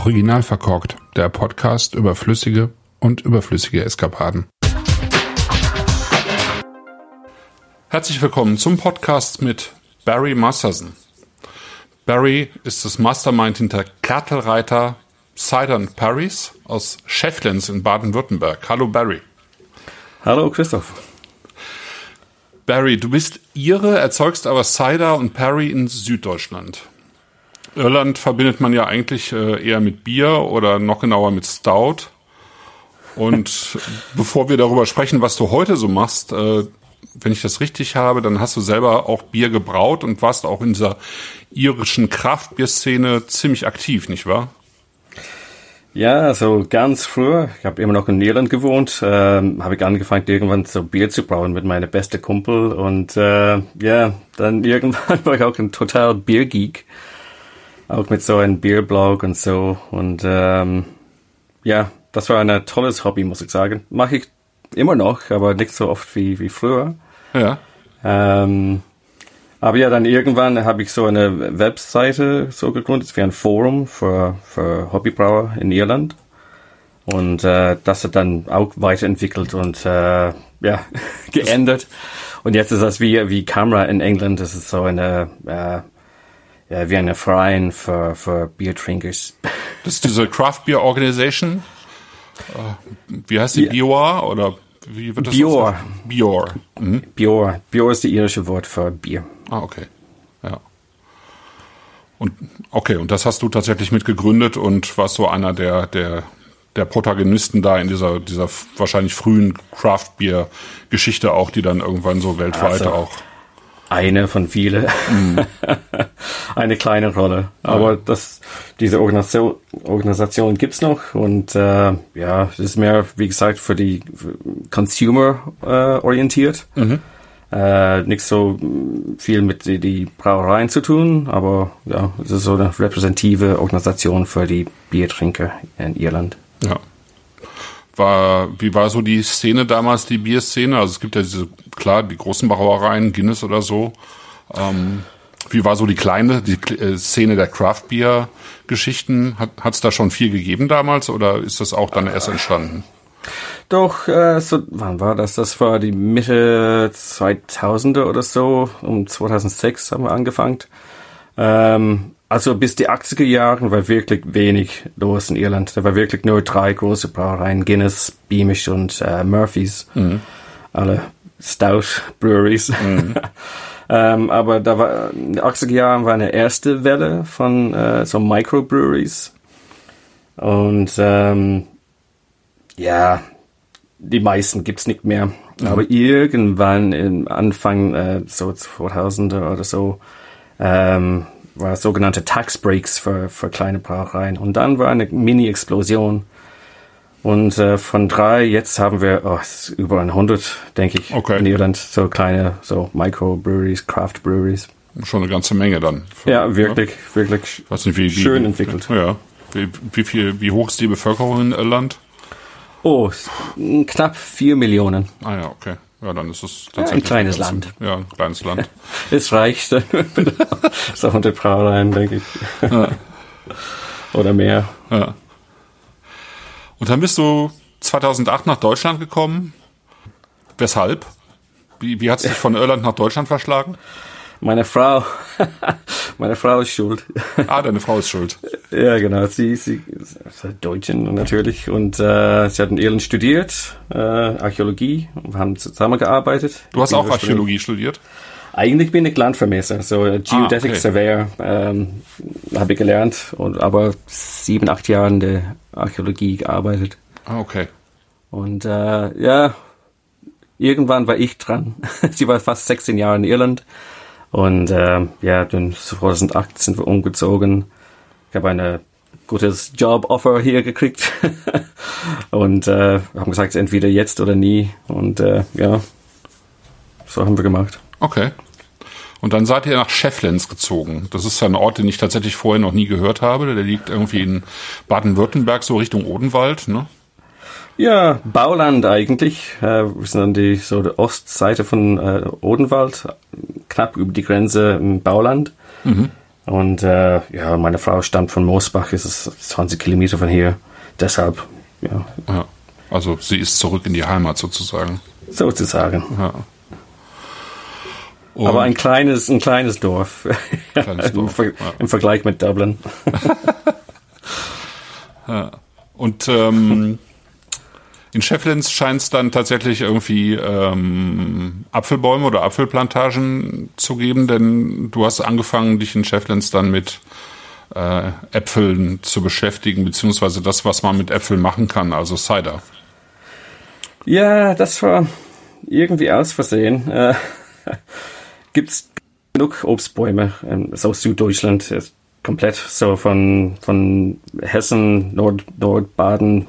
Original verkorkt, der Podcast über flüssige und überflüssige Eskapaden. Herzlich willkommen zum Podcast mit Barry Masterson. Barry ist das Mastermind hinter Kertelreiter Cider Paris aus Schefflens in Baden-Württemberg. Hallo Barry. Hallo Christoph. Barry, du bist Ire, erzeugst aber Cider und Perry in Süddeutschland. Irland verbindet man ja eigentlich äh, eher mit Bier oder noch genauer mit Stout. Und bevor wir darüber sprechen, was du heute so machst, äh, wenn ich das richtig habe, dann hast du selber auch Bier gebraut und warst auch in dieser irischen Kraftbierszene ziemlich aktiv, nicht wahr? Ja, also ganz früher, ich habe immer noch in Irland gewohnt, ähm, habe ich angefangen irgendwann so Bier zu brauen mit meiner beste Kumpel und äh, ja, dann irgendwann war ich auch ein total Biergeek auch mit so einem Bierblog und so. Und ähm, ja, das war ein tolles Hobby, muss ich sagen. Mache ich immer noch, aber nicht so oft wie, wie früher. Ja. Ähm, aber ja, dann irgendwann habe ich so eine Webseite so gegründet, wie ein Forum für, für Hobbybrauer in Irland. Und äh, das hat dann auch weiterentwickelt und äh, ja, geändert. Und jetzt ist das wie, wie Camera in England. Das ist so eine äh, ja, wie eine Verein für, für Biertrinkers. Das ist diese Craft Beer Organization. Äh, wie heißt die? Ja. Bior oder wie wird das? Bior. Bior. Mhm. Bior. Bior ist das irische Wort für Bier. Ah, okay. Ja. Und okay, und das hast du tatsächlich mitgegründet und warst so einer der, der, der Protagonisten da in dieser, dieser wahrscheinlich frühen Craft Beer Geschichte auch, die dann irgendwann so weltweit also, auch eine von vielen. Mhm. eine kleine Rolle. Aber das, diese Organisation, Organisation gibt's noch und äh, ja, es ist mehr, wie gesagt, für die Consumer äh, orientiert. Mhm. Äh, nicht so viel mit die, die Brauereien zu tun, aber ja, es ist so eine repräsentative Organisation für die Biertrinker in Irland. Ja war, wie war so die Szene damals, die Bierszene? Also es gibt ja diese, klar, die großen Brauereien, Guinness oder so. Ähm, wie war so die kleine, die äh, Szene der Craft Beer Geschichten? Hat es da schon viel gegeben damals oder ist das auch dann erst entstanden? Doch, äh, so, wann war das? Das war die Mitte 2000er oder so. Um 2006 haben wir angefangen. Ähm, also bis die 80er Jahre war wirklich wenig los in Irland. Da war wirklich nur drei große Brauereien, Guinness, Beamish und äh, Murphys. Mhm. Alle Stout Breweries. Mhm. ähm, aber da war, in den 80er Jahren war eine erste Welle von äh, so Microbreweries. Und ähm, ja, die meisten gibt's nicht mehr. Mhm. Aber irgendwann im Anfang äh, so 2000er oder so ähm, war sogenannte Tax Breaks für, für kleine Brauereien. Und dann war eine Mini-Explosion. Und äh, von drei, jetzt haben wir oh, über 100, denke ich, okay. in Irland. So kleine, so Microbreweries, Craft Breweries. Schon eine ganze Menge dann. Für, ja, wirklich, ja? wirklich Weiß nicht, wie, wie, schön entwickelt. Ja. Wie, wie, viel, wie hoch ist die Bevölkerung in Irland? Oh, knapp vier Millionen. Ah ja, okay. Ja, dann ist es tatsächlich. Ja, ein kleines Land. Ja, ein kleines Land. es reicht. so 100 Brauereien, denke ich. Ja. Oder mehr. Ja. Und dann bist du 2008 nach Deutschland gekommen. Weshalb? Wie, wie hat es dich von Irland nach Deutschland verschlagen? Meine Frau, meine Frau ist schuld. Ah, deine Frau ist schuld. ja, genau. Sie, sie ist Deutschin natürlich und äh, sie hat in Irland studiert, äh, Archäologie. Wir haben zusammengearbeitet. Du hast auch Archäologie studiert? Eigentlich bin ich Landvermesser, so Geodetic ah, okay. Surveyor ähm, habe ich gelernt und aber sieben, acht Jahre in der Archäologie gearbeitet. Ah, okay. Und äh, ja, irgendwann war ich dran. sie war fast 16 Jahre in Irland und äh, ja, dann 2008 sind wir umgezogen. Ich habe eine gutes Job-Offer hier gekriegt und äh, haben gesagt, entweder jetzt oder nie. Und äh, ja, so haben wir gemacht. Okay. Und dann seid ihr nach Schefflens gezogen. Das ist ja ein Ort, den ich tatsächlich vorher noch nie gehört habe. Der liegt irgendwie in Baden-Württemberg, so Richtung Odenwald, ne? Ja, Bauland eigentlich. Äh, wir sind an die so die Ostseite von äh, Odenwald, knapp über die Grenze im Bauland. Mhm. Und äh, ja, meine Frau stammt von Moosbach, ist es 20 Kilometer von hier. Deshalb, ja. ja. Also sie ist zurück in die Heimat sozusagen. Sozusagen. Ja. Und Aber ein kleines, ein kleines Dorf. Kleines Im, Dorf, Ver ja. Im Vergleich mit Dublin. Und ähm, in Shefflins scheint es dann tatsächlich irgendwie ähm, Apfelbäume oder Apfelplantagen zu geben, denn du hast angefangen, dich in Shefflins dann mit äh, Äpfeln zu beschäftigen, beziehungsweise das, was man mit Äpfeln machen kann, also Cider. Ja, das war irgendwie aus Versehen. Äh, gibt's genug Obstbäume, ähm, so Süddeutschland ist komplett so von, von Hessen, Nord, Nordbaden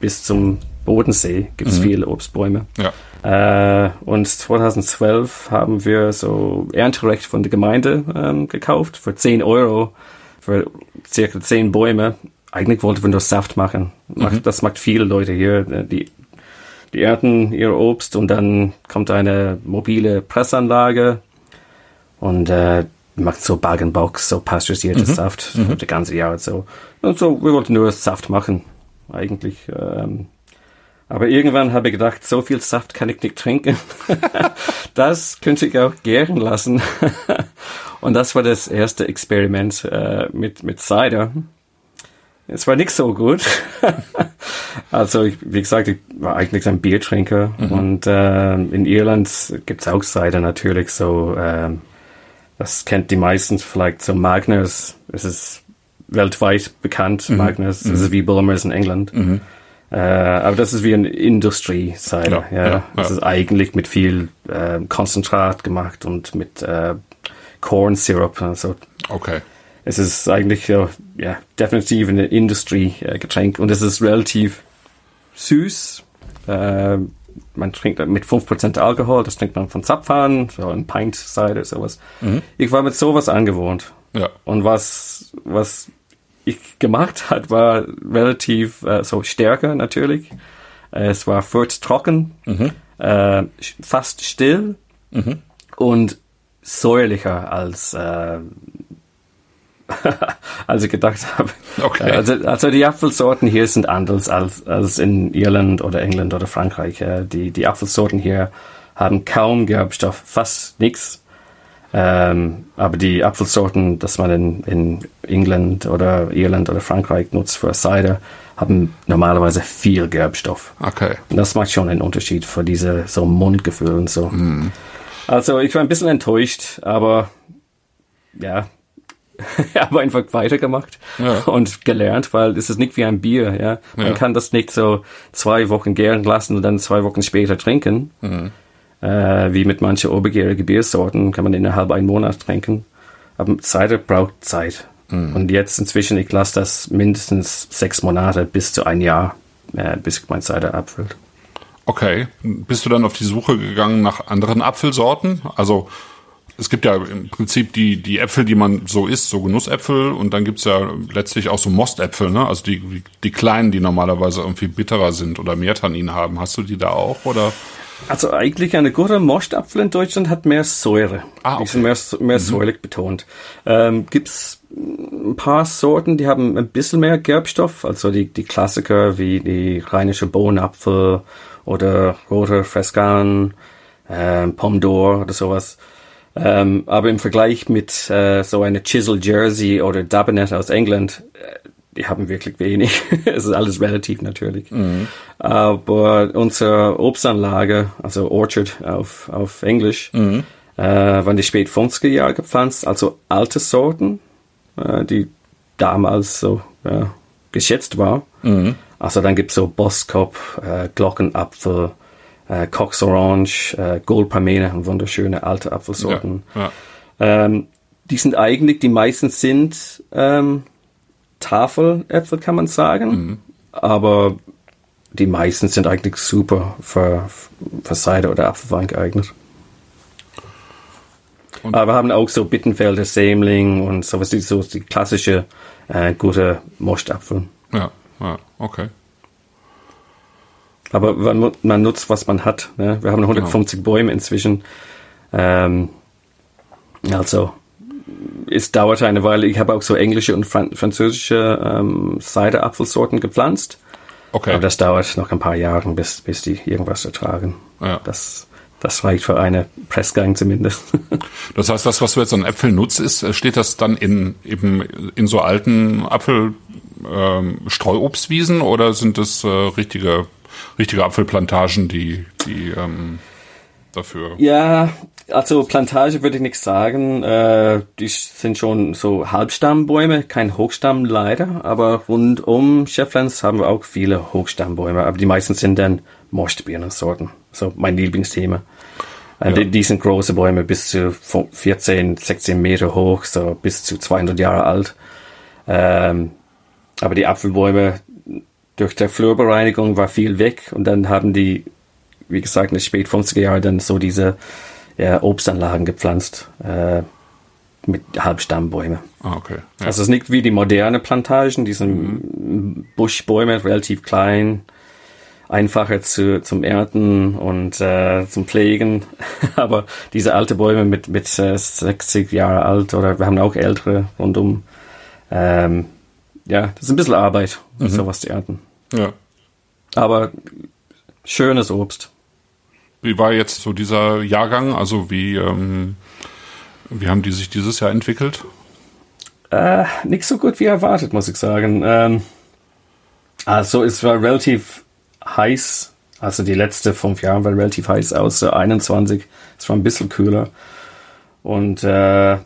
bis zum Bodensee gibt's viele Obstbäume. Ja. Äh, und 2012 haben wir so Ernterecht von der Gemeinde ähm, gekauft für 10 Euro für circa 10 Bäume. Eigentlich wollten wir nur Saft machen. Macht, Das macht viele Leute hier. Äh, Die, die ernten ihr Obst und dann kommt eine mobile Pressanlage und äh, macht so Bag-and-Box, so pasteurisiertes Saft für das ganze Jahr und so. Und so, wir wollten nur Saft machen, eigentlich. Ähm, aber irgendwann habe ich gedacht, so viel Saft kann ich nicht trinken. das könnte ich auch gären lassen. Und das war das erste Experiment äh, mit, mit Cider. Es war nicht so gut. also, ich, wie gesagt, ich war eigentlich ein Biertrinker. Und äh, in Irland gibt's auch Cider natürlich so. ähm, das kennt die meisten vielleicht so Magners. Es ist weltweit bekannt, Magners. Es ist wie Bulmers in England. Äh, aber das ist wie ein Industrie-Cider. Ja, Ja, ja, Das ist eigentlich mit viel äh, Konzentrat gemacht und mit äh, Corn Syrup. Also Okay. es ist eigentlich ja, ja definitiv ein Industrie-Getränk und es ist relativ süß. Äh, man trinkt mit 5% Alkohol, das trinkt man von Zapfhahn, so ein Pint Cider, sowas. Ich war mit sowas angewohnt. Ja. Und was, was gemacht hat, war relativ äh, so stärker natürlich. Es war furz trocken, äh, fast still und säuerlicher als äh, als ich gedacht habe. Okay. Also, also die Apfelsorten hier sind anders als, als in Irland oder England oder Frankreich. Äh, Die, die Apfelsorten hier haben kaum Gerbstoff, fast nichts. Ähm, aber die Apfelsorten, das man in, in England oder Irland oder Frankreich nutzt für Cider, haben normalerweise viel Gerbstoff. Okay. Und das macht schon einen Unterschied für diese so Mundgefühl und so. Also ich war ein bisschen enttäuscht, aber ja, ich habe einfach weitergemacht Ja. und gelernt, weil es ist nicht wie ein Bier, ja. Man Ja. kann das nicht so zwei Wochen gären lassen und dann zwei Wochen später trinken. Äh, wie mit manchen obergärigen Biersorten kann man innerhalb einen Monat trinken. Aber Cider braucht Zeit. Und jetzt inzwischen, ich lasse das mindestens sechs Monate bis zu ein Jahr, äh, bis mein Cider abfüllt. Okay. Bist du dann auf die Suche gegangen nach anderen Apfelsorten? Also es gibt ja im Prinzip die, die Äpfel, die man so isst, so Genussäpfel und dann gibt's ja letztlich auch so Mostäpfel, ne? Also die, die, die kleinen, die normalerweise irgendwie bitterer sind oder mehr Tannin haben. Hast du die da auch oder? Also eigentlich eine gute Mostapfel in Deutschland hat mehr Säure. Ah, Die okay. sind mehr, mehr säuerlich betont. Ähm, gibt's ein paar Sorten, die haben ein bisschen mehr Gerbstoff, also die, die Klassiker wie die rheinische Bohnenapfel oder roter Frescan, ähm, Pomdor oder sowas. Ähm, aber im Vergleich mit äh, so einer Chisel Jersey oder Dabinet aus England, äh, die haben wirklich wenig. es ist alles relativ natürlich. Aber unsere Obstanlage, also Orchard auf, auf Englisch, äh, waren die spät 50er Jahre gepflanzt, also alte Sorten, äh, die damals so ja, geschätzt war. Also dann gibt's so Boskop, äh, Glockenapfel, äh, Cox Orange, äh, Goldpamene, wunderschöne alte Apfelsorten. Ja. Ähm, die sind eigentlich, die meisten sind ähm, Tafeläpfel, kann man sagen. Aber die meisten sind eigentlich super für, für Cider oder Apfelwein geeignet. Und- Aber wir haben auch so Bittenfelder, Sämling und sowas, die, so die klassische äh, gute Mostapfel. Ja, ja, okay. Aber man, man nutzt, was man hat. Ne? Wir haben 150 Bäume inzwischen. Ähm, also, es dauerte eine Weile. Ich habe auch so englische und Fran französische ähm, Cider-Apfelsorten gepflanzt. Okay. Aber das dauert noch ein paar Jahre, bis, bis die irgendwas ertragen. Ja. Das, das reicht für eine Pressgang zumindest. Das heißt, das, was du jetzt an Äpfeln nutzt, ist, äh, steht das dann in eben in so alten Apfel ähm, oder sind das äh, richtige richtige Apfelplantagen, die die ähm, dafür? Ja, also Plantage würde ich nicht sagen. Äh, die sind schon so Halbstammbäume, kein Hochstamm leider, aber rund um Schefflens haben wir auch viele Hochstammbäume, aber die meisten sind dann Mostbirnensorten. So mein Lieblingsthema. Äh, Ja. die, die sind große Bäume bis zu 14, 16 Meter hoch, so bis zu 200 Jahre alt. Ähm, aber die Apfelbäume durch der Flurbereinigung war viel weg und dann haben die, wie gesagt, in den spät 50er Jahren dann so diese ja, Obstanlagen gepflanzt äh, mit Halbstammbäume. Ah, okay. Ja. Also es ist nicht wie die moderne Plantagen, die sind Buschbäume, relativ klein, einfacher zu, zum Ernten und äh, zum Pflegen. Aber diese alte Bäume mit, mit äh, 60 Jahre alt oder wir haben auch ältere rundum. Ähm, ja, das ist ein bisschen Arbeit, sowas zu ernten. ja. Aber schönes Obst. Wie war jetzt so dieser Jahrgang? Also wie ähm, wie haben die sich dieses Jahr entwickelt? Äh, nicht so gut wie erwartet, muss ich sagen. Ähm, also es war relativ heiß. Also die letzte fünf Jahre war relativ heiß, außer 21. Es war ein bisschen kühler. Und äh,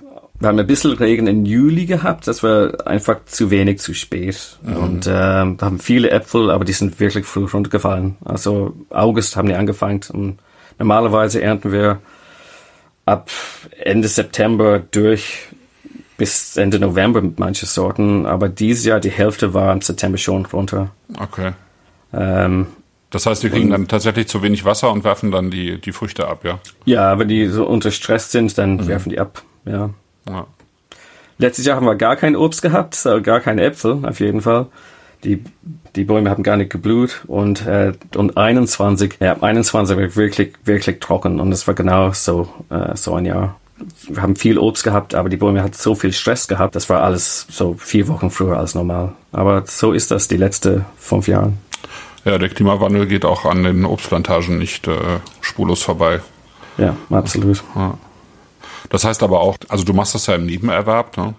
wir haben ein bisschen Regen im Juli gehabt. Das war einfach zu wenig, zu spät. Und äh, da haben viele Äpfel, aber die sind wirklich früh runtergefallen. Also August haben die angefangen. Und normalerweise ernten wir ab Ende September durch bis Ende November mit manchen Sorten, aber dieses Jahr die Hälfte war im September schon runter. Okay. Ähm, Das heißt, wir kriegen dann tatsächlich zu wenig Wasser und werfen dann die, die Früchte ab, ja? ja, wenn die so unter Stress sind, dann werfen die ab. Ja. Ja. Letztes Jahr haben wir gar kein Obst gehabt, so gar keine Äpfel auf jeden Fall. Die, die Bäume haben gar nicht geblüht und, äh, und 21, ja, 21 war wirklich, wirklich trocken und es war genau so, äh, so ein Jahr. Wir haben viel Obst gehabt, aber die Bäume hatten so viel Stress gehabt, das war alles so vier Wochen früher als normal. Aber so ist das die letzten fünf Jahre. Ja, der Klimawandel geht auch an den Obstplantagen nicht äh, spurlos vorbei. Ja, absolut. Ja. Das heißt aber auch, also du machst das ja im Nebenerwerb, ne?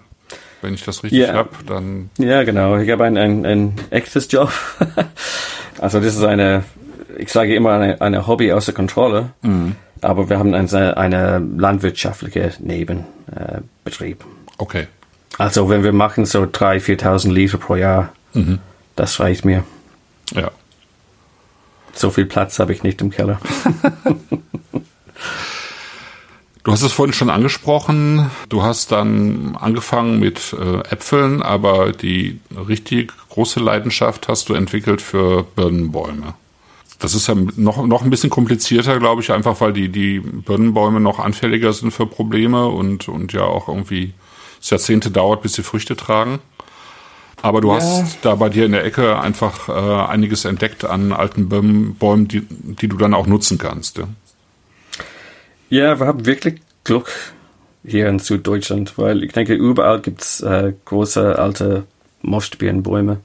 Wenn ich das richtig Ja. hab, dann Ja, genau. Ich habe ein, ein, ein echtes Job. also das ist eine, ich sage immer eine, eine Hobby außer Kontrolle. Aber wir haben eine, eine landwirtschaftliche Nebenbetrieb. Betrieb. okay. also wenn wir machen so 3.000, 4.000 Liter pro Jahr, das reicht mir. Ja. So viel Platz habe ich nicht im Keller. Du hast es vorhin schon angesprochen. Du hast dann angefangen mit äh, Äpfeln, aber die richtig große Leidenschaft hast du entwickelt für Birnenbäume. Das ist ja noch, noch ein bisschen komplizierter, glaube ich, einfach weil die, die Birnenbäume noch anfälliger sind für Probleme und, und ja auch irgendwie es Jahrzehnte dauert, bis sie Früchte tragen. Aber du Ja. hast da bei dir in der Ecke einfach äh, einiges entdeckt an alten Birnenbäumen, die, die du dann auch nutzen kannst. Ja? Ja, wir haben wirklich Glück hier in Süddeutschland, weil ich denke, überall gibt's äh, große alte Mostbirnenbäume.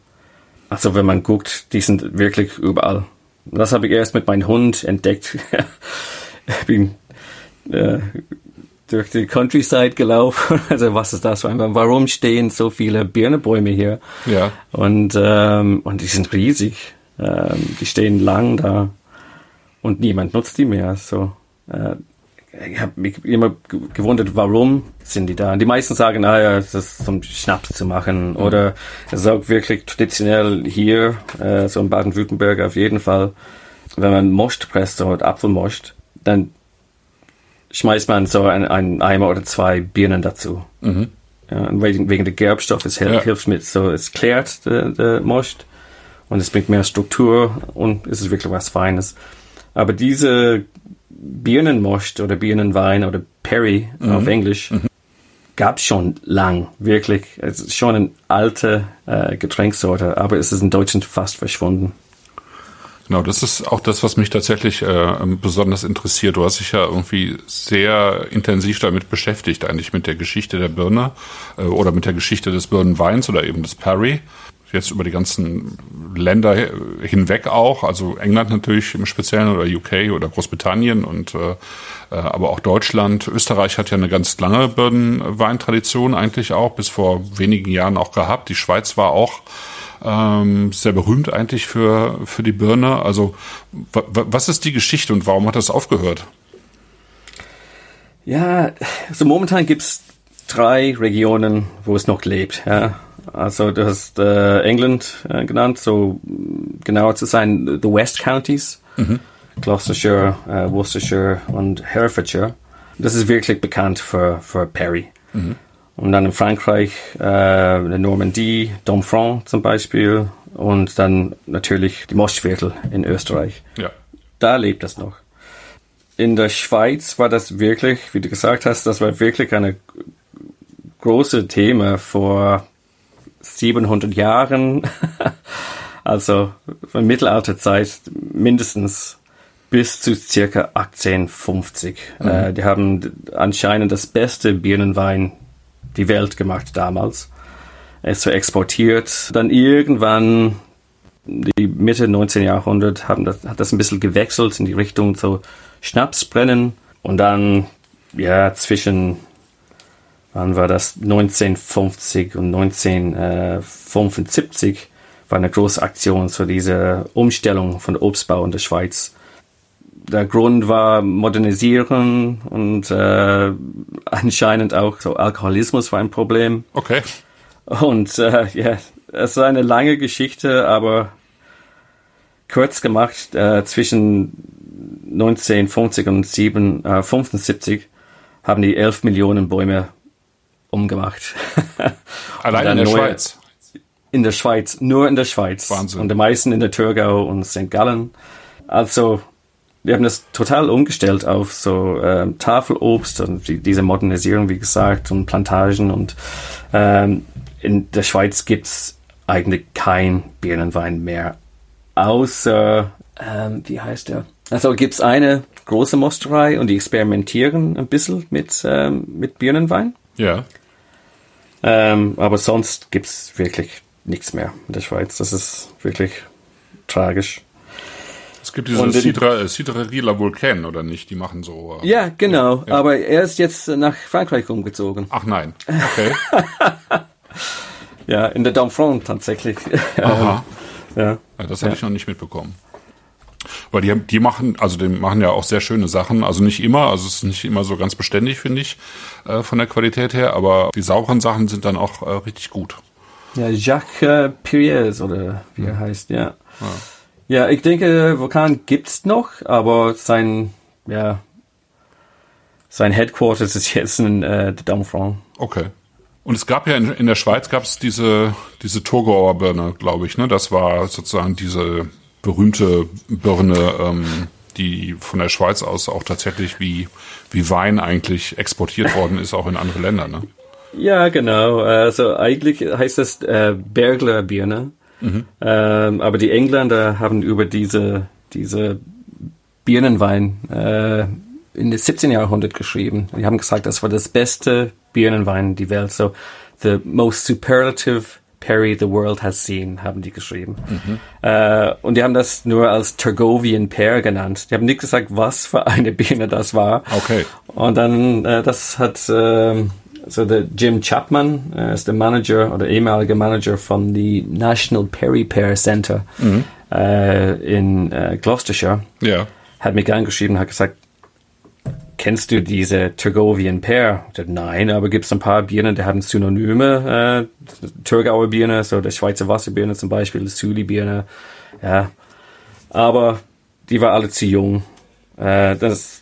Also wenn man guckt, die sind wirklich überall. Das habe ich erst mit meinem Hund entdeckt. ich bin äh, durch die Countryside gelaufen. Also was ist das? Warum stehen so viele Birnenbäume hier? Ja. Und, ähm, und die sind riesig. Ähm, die stehen lang da. Und niemand nutzt die mehr. So, äh, ich habe mich immer ge- gewundert, warum sind die da? Und die meisten sagen, naja, das ist zum Schnaps zu machen. Oder es ist auch wirklich traditionell hier, äh, so in Baden-Württemberg auf jeden Fall. Wenn man Most presst, so Apfelmost, dann schmeißt man so ein, ein Eimer oder zwei Birnen dazu. Ja, und wegen, wegen der Gerbstoff, es hilft, Ja. hilft mit, so, es klärt der, der Most und es bringt mehr Struktur und es ist wirklich was Feines. Aber diese Birnenmost oder Birnenwein oder Perry auf Englisch gab's schon lang, wirklich. Es ist schon eine alte äh, Getränkssorte, aber es ist in Deutschland fast verschwunden. Genau, das ist auch das, was mich tatsächlich äh, besonders interessiert. Du hast dich ja irgendwie sehr intensiv damit beschäftigt, eigentlich mit der Geschichte der Birne äh, oder mit der Geschichte des Birnenweins oder eben des Perry. Jetzt über die ganzen Länder hinweg auch, also England natürlich im Speziellen oder UK oder Großbritannien und äh, äh, aber auch Deutschland. Österreich hat ja eine ganz lange Birnenweintradition eigentlich auch, bis vor wenigen Jahren auch gehabt. Die Schweiz war auch ähm, sehr berühmt eigentlich für, für die Birne. Also was ist die Geschichte und warum hat das aufgehört? Ja, also momentan gibt's drei Regionen, wo es noch lebt. Ja. Also du hast äh, England äh, genannt, so genauer zu sein, the West Counties, mhm. Gloucestershire, äh, Worcestershire und Herefordshire. Das ist wirklich bekannt für, für Perry. Mhm. Und dann in Frankreich, äh, in der Normandie, Domfront zum Beispiel. Und dann natürlich die Mostviertel in Österreich. Ja. Da lebt das noch. In der Schweiz war das wirklich, wie du gesagt hast, das war wirklich eine große Thema vor 700 Jahren. also von Mittelalterzeit mindestens bis zu circa 1850. Mhm. Äh, die haben anscheinend das beste Birnenwein die Welt gemacht damals. Es war exportiert. Dann irgendwann, die Mitte 19. Jahrhundert, haben das, hat das ein bisschen gewechselt in die Richtung so Schnapsbrennen. Und dann, ja, zwischen, wann war das? 1950 und 1975 war eine große Aktion zu dieser Umstellung von Obstbau in der Schweiz der Grund war Modernisieren und äh, anscheinend auch so Alkoholismus war ein Problem. Okay. Und äh, ja, es ist eine lange Geschichte, aber kurz gemacht, äh, zwischen 1950 und 7, äh, 75 haben die 11 Millionen Bäume umgemacht. Allein in der neue, Schweiz? In der Schweiz, nur in der Schweiz. Wahnsinn. Und die meisten in der Thurgau und St. Gallen. Also wir haben das total umgestellt auf so ähm, Tafelobst und die, diese Modernisierung, wie gesagt, und Plantagen. Und ähm, in der Schweiz gibt's eigentlich kein Birnenwein mehr, außer, ähm, wie heißt der? Also gibt's eine große Mosterei und die experimentieren ein bisschen mit, ähm, mit Birnenwein. Ja. Ähm, aber sonst gibt's wirklich nichts mehr in der Schweiz. Das ist wirklich tragisch. Es gibt diese Cidre, Cidrerie La Vulcaine, oder nicht? Die machen so. Äh, ja, genau. Ja. Aber er ist jetzt nach Frankreich umgezogen. Ach nein. Okay. ja, in der Domfront tatsächlich. Aha. ja. ja. Das hatte ja. ich noch nicht mitbekommen. Weil die, die machen, also die machen ja auch sehr schöne Sachen. Also nicht immer, also es ist nicht immer so ganz beständig, finde ich, äh, von der Qualität her. Aber die sauren Sachen sind dann auch äh, richtig gut. Ja, Jacques äh, Pires oder wie er heißt, ja. ja. Ja, ich denke, Vulkan gibt's noch, aber sein, ja, sein Headquarters ist jetzt in äh, Domfront. Okay. Und es gab ja in, in der Schweiz gab es diese diese Thurgauer Birne, glaube ich, ne? Das war sozusagen diese berühmte Birne, ähm, die von der Schweiz aus auch tatsächlich wie wie Wein eigentlich exportiert worden ist, auch in andere Länder, ne? Ja, genau. Also eigentlich heißt das äh, Bergler Birne. Mhm. Ähm, aber die Engländer haben über diese, diese Birnenwein äh, in das 17. Jahrhundert geschrieben. Die haben gesagt, das war das beste Birnenwein die Welt. So, the most superlative Perry the world has seen, haben die geschrieben. Mhm. Äh, und die haben das nur als Turgovian Pear genannt. Die haben nicht gesagt, was für eine Birne das war. Okay. Und dann, äh, das hat, äh, so der Jim Chapman äh, ist der Manager oder ehemaliger Manager von the National Perry Pear Center mhm. äh, in äh, Gloucestershire. Ja. Hat mich angeschrieben, hat gesagt, kennst du diese Turgovian Pear? Nein, aber gibt es ein paar Birnen, die haben Synonyme, äh, Thurgauer Birne, so der Schweizer Wasserbirne zum Beispiel, Suli Birne, ja. Aber die war alle zu jung. Äh, das,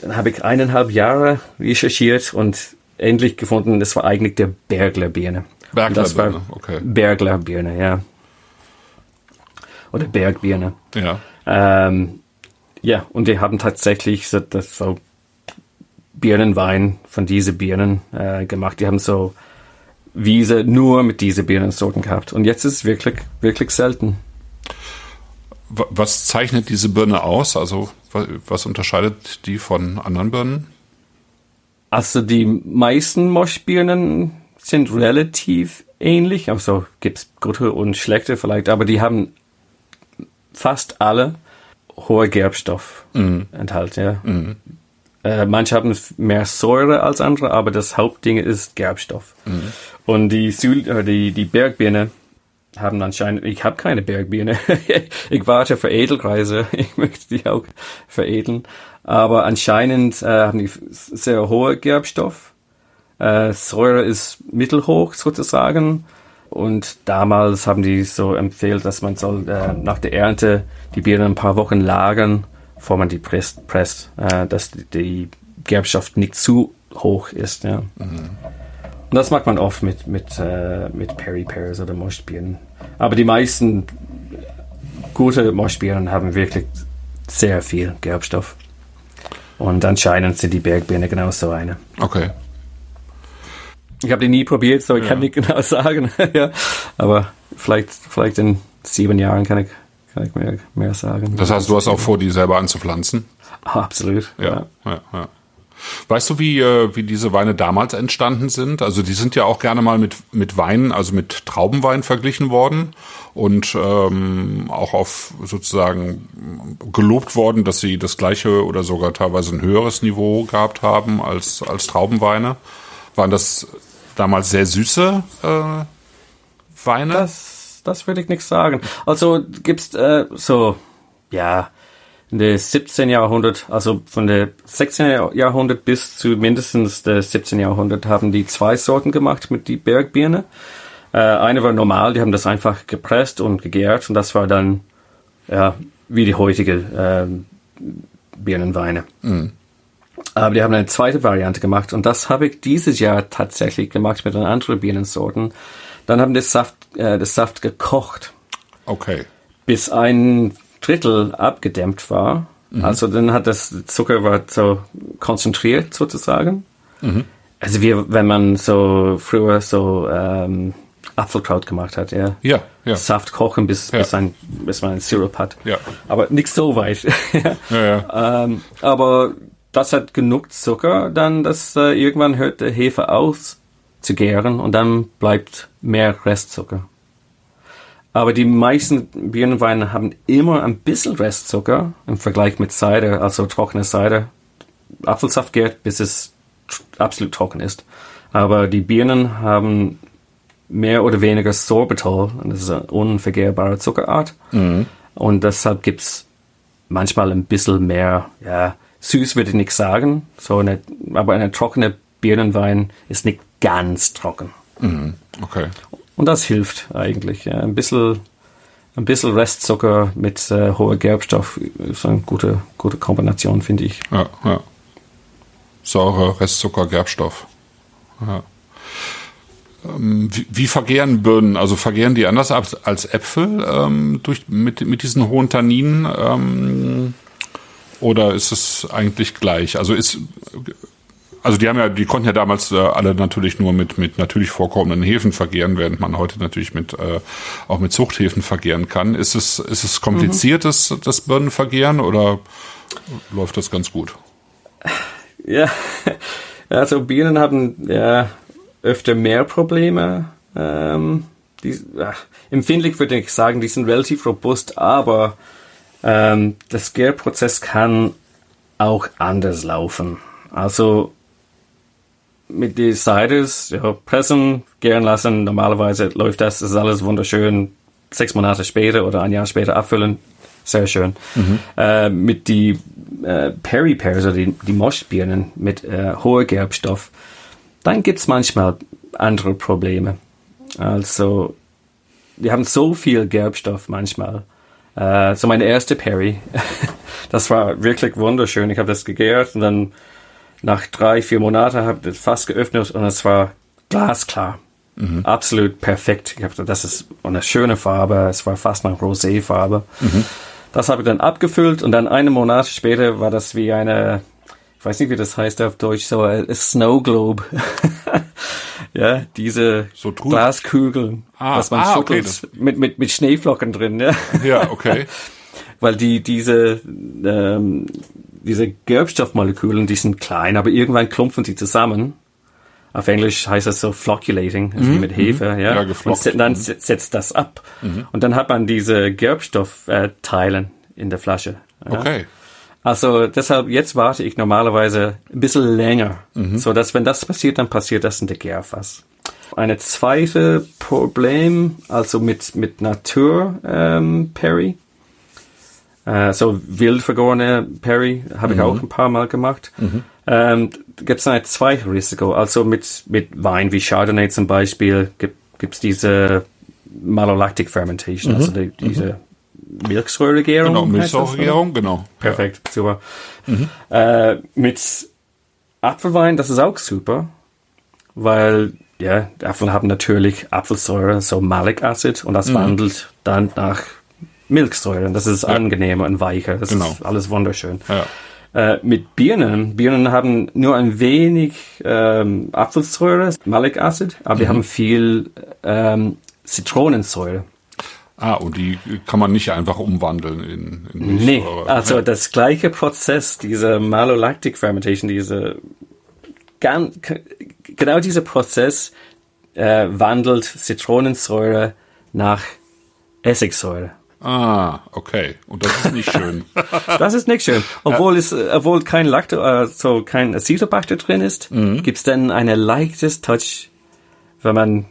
dann habe ich eineinhalb Jahre recherchiert und endlich gefunden, das war eigentlich der Bergler-Birne. Bergler-Birne, okay. Bergler-Birne, ja. Oder Bergbirne. Ja. Ähm, ja, und die haben tatsächlich das so Birnenwein von diesen Birnen äh, gemacht. Die haben so Wiese nur mit diesen Birnensorten gehabt. Und jetzt ist es wirklich, wirklich selten. Was zeichnet diese Birne aus? Also was unterscheidet die von anderen Birnen? Also die meisten Moschbirnen sind relativ ähnlich. Also gibt's gute und schlechte vielleicht, aber die haben fast alle hoher Gerbstoff mhm. enthalten. Ja. Mhm. Äh, manche haben mehr Säure als andere, aber das Hauptding ist Gerbstoff. Mhm. Und die, Süd äh, die, die Bergbirne haben anscheinend, ich habe keine Bergbirne. ich warte für Edelkreise. Ich möchte die auch veredeln. Aber anscheinend äh, haben die sehr hohe Gerbstoff. Äh, Säure ist mittelhoch sozusagen. Und damals haben die so empfehlt, dass man soll äh, nach der Ernte die Birnen ein paar Wochen lagern, bevor man die presst, presst äh, dass die, die Gerbstoff nicht zu hoch ist. Ja. Mhm. Und das macht man oft mit, mit, äh, mit Peri Pears oder Moschbirnen. Aber die meisten gute Moschbirnen haben wirklich sehr viel Gerbstoff. Und anscheinend sind die Bergbirne genauso eine. Okay. Ich habe die nie probiert, so ich ja. kann nicht genau sagen. ja. Aber vielleicht, vielleicht in sieben Jahren kann ich, kann ich mehr, mehr sagen. Das heißt, du hast auch vor, die selber anzupflanzen? Ah, absolut. Ja, ja, ja. Weißt du, wie, äh, wie diese Weine damals entstanden sind? Also die sind ja auch gerne mal mit, mit Weinen, also mit Traubenwein verglichen worden und ähm, auch auf sozusagen gelobt worden, dass sie das gleiche oder sogar teilweise ein höheres Niveau gehabt haben als, als Traubenweine. Waren das damals sehr süße äh, Weine? Das, das würde ich nicht sagen. Also gibt's äh, so, ja, in der 17. Jahrhundert, also von der 16. Jahrhundert bis zu mindestens der 17. Jahrhundert haben die zwei Sorten gemacht mit die Bergbirne. Äh, eine war normal, die haben das einfach gepresst und gegärt und das war dann ja wie die heutige äh, Birnenweine. Mhm. Aber die haben eine zweite Variante gemacht und das habe ich dieses Jahr tatsächlich gemacht mit einer anderen Birnensorten. Dann haben das Saft, äh, das Saft gekocht. Okay. Bis ein Drittel abgedämmt war. Mhm. Also dann hat das Zucker war so konzentriert sozusagen. Mhm. Also wie wenn man so früher so ähm, Apfelkraut gemacht hat, ja. Ja, ja. Saft kochen, bis, ja. bis, ein, bis man einen Sirup hat. Ja. Aber nicht so weit. ja. ja, ja. Ähm, aber das hat genug Zucker, dann dass äh, irgendwann hört der Hefe aus zu gären und dann bleibt mehr Restzucker. Aber die meisten Birnenweine haben immer ein bisschen Restzucker im Vergleich mit Cider, also trockene Cider. Apfelsaft gärt, bis es absolut trocken ist. Aber die Birnen haben mehr oder weniger Sorbitol, das ist eine unvergehrbare Zuckerart. Mhm. Und deshalb gibt es manchmal ein bisschen mehr, ja, süß würde ich nicht sagen, so eine, aber eine trockene Birnenwein ist nicht ganz trocken. Mhm. Okay. Und das hilft eigentlich. Ja. Ein bisschen, ein bisschen Restzucker mit äh, hoher Gerbstoff ist eine gute, gute Kombination, finde ich. Ja, ja. Säure, Restzucker, Gerbstoff. Ja. Ähm, wie, wie, vergehren Birnen? Also vergehren die anders als, als Äpfel ähm, durch, mit, mit diesen hohen Tanninen? Ähm, oder ist es eigentlich gleich? Also ist also die haben ja, die konnten ja damals äh, alle natürlich nur mit mit natürlich vorkommenden Hefen vergehren, während man heute natürlich mit äh, auch mit Zuchthäfen vergehren kann. Ist es ist es kompliziert mhm. das, das Birnenvergehren oder läuft das ganz gut? Ja, also Birnen haben ja öfter mehr Probleme. Ähm, die, ach, empfindlich würde ich sagen, die sind relativ robust, aber ähm, das Gärprozess kann auch anders laufen. Also mit den Ciders, ja, pressen, gären lassen. Normalerweise läuft das, das ist alles wunderschön. Sechs Monate später oder ein Jahr später abfüllen. Sehr schön. Mhm. Äh, mit die äh, Peri Pears oder die, die Moschbirnen mit äh, hoher Gerbstoff, dann gibt's manchmal andere Probleme. Also, die haben so viel Gerbstoff manchmal. Äh, so meine erste Perry, das war wirklich wunderschön. Ich habe das gegärt und dann nach drei, vier Monaten habe ich das Fass geöffnet und es war glasklar. Mhm. Absolut perfekt. Ich hab, das ist eine schöne Farbe. Es war fast eine Roséfarbe. Mhm. Das habe ich dann abgefüllt und dann einen Monat später war das wie eine, ich weiß nicht, wie das heißt auf Deutsch, so ein Snow Globe. ja, diese so Glaskugeln, ah, was man ah, schüttelt okay, mit, mit, mit Schneeflocken drin. Ja, ja okay. weil die diese ähm, diese Gerbstoffmolekülen, die sind klein, aber irgendwann klumpfen sie zusammen. Auf Englisch heißt das so flocculating, also wie mit Hefe, ja. Ja, und geflockt. dann se- setzt das ab. Und dann hat man diese Gerbstoffteilen in der Flasche. Ja. Okay. Also deshalb, jetzt warte ich normalerweise ein bisschen länger, so dass wenn das passiert, dann passiert das in der Gärfass. Eine zweite Problem, also mit, mit Natur ähm, Perry, äh, so wild vergorene Perry, habe ich auch ein paar Mal gemacht. Ähm, gibt es ein zweites Risiko, also mit, mit Wein wie Chardonnay zum Beispiel, gibt es diese Malolactic Fermentation, also die, diese Milchsäuregärung. Genau? Milchsäuregärung, genau. Perfekt, super. Äh, mit Apfelwein, das ist auch super, weil ja, Äpfel haben natürlich Apfelsäure, so Malic Acid, und das wandelt dann nach Milchsäure. Das ist angenehmer und weicher. Das Genau. ist alles wunderschön. Ja. Äh, mit Birnen, Birnen haben nur ein wenig ähm, Apfelsäure, Malic Acid, aber die haben viel ähm, Zitronensäure. Ah, und die kann man nicht einfach umwandeln in, in Nee, also Ja. das gleiche Prozess, diese Malolactic Fermentation, diese gan- k- genau dieser Prozess äh, wandelt Zitronensäure nach Essigsäure. Ah, okay. Und das ist nicht schön. Das ist nicht schön. Obwohl es, äh, obwohl kein Lacto, äh, so kein Acetobacter drin ist, gibt's dann eine leichtes Touch, wenn man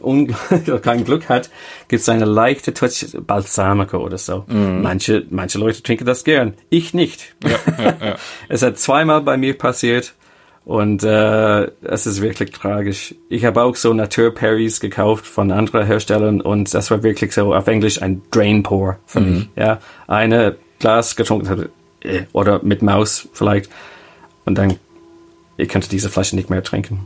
kein Glück hat, gibt's eine leichte Touch Balsamico oder so. Manche, manche Leute trinken das gern. Ich nicht. Es hat zweimal bei mir passiert und äh, es ist wirklich tragisch. Ich habe auch so Naturperries gekauft von anderen Herstellern und das war wirklich so auf Englisch ein Drain Pour für mich. Ja, eine Glas getrunken hatte äh, oder mit Maus vielleicht und dann ich könnte diese Flasche nicht mehr trinken.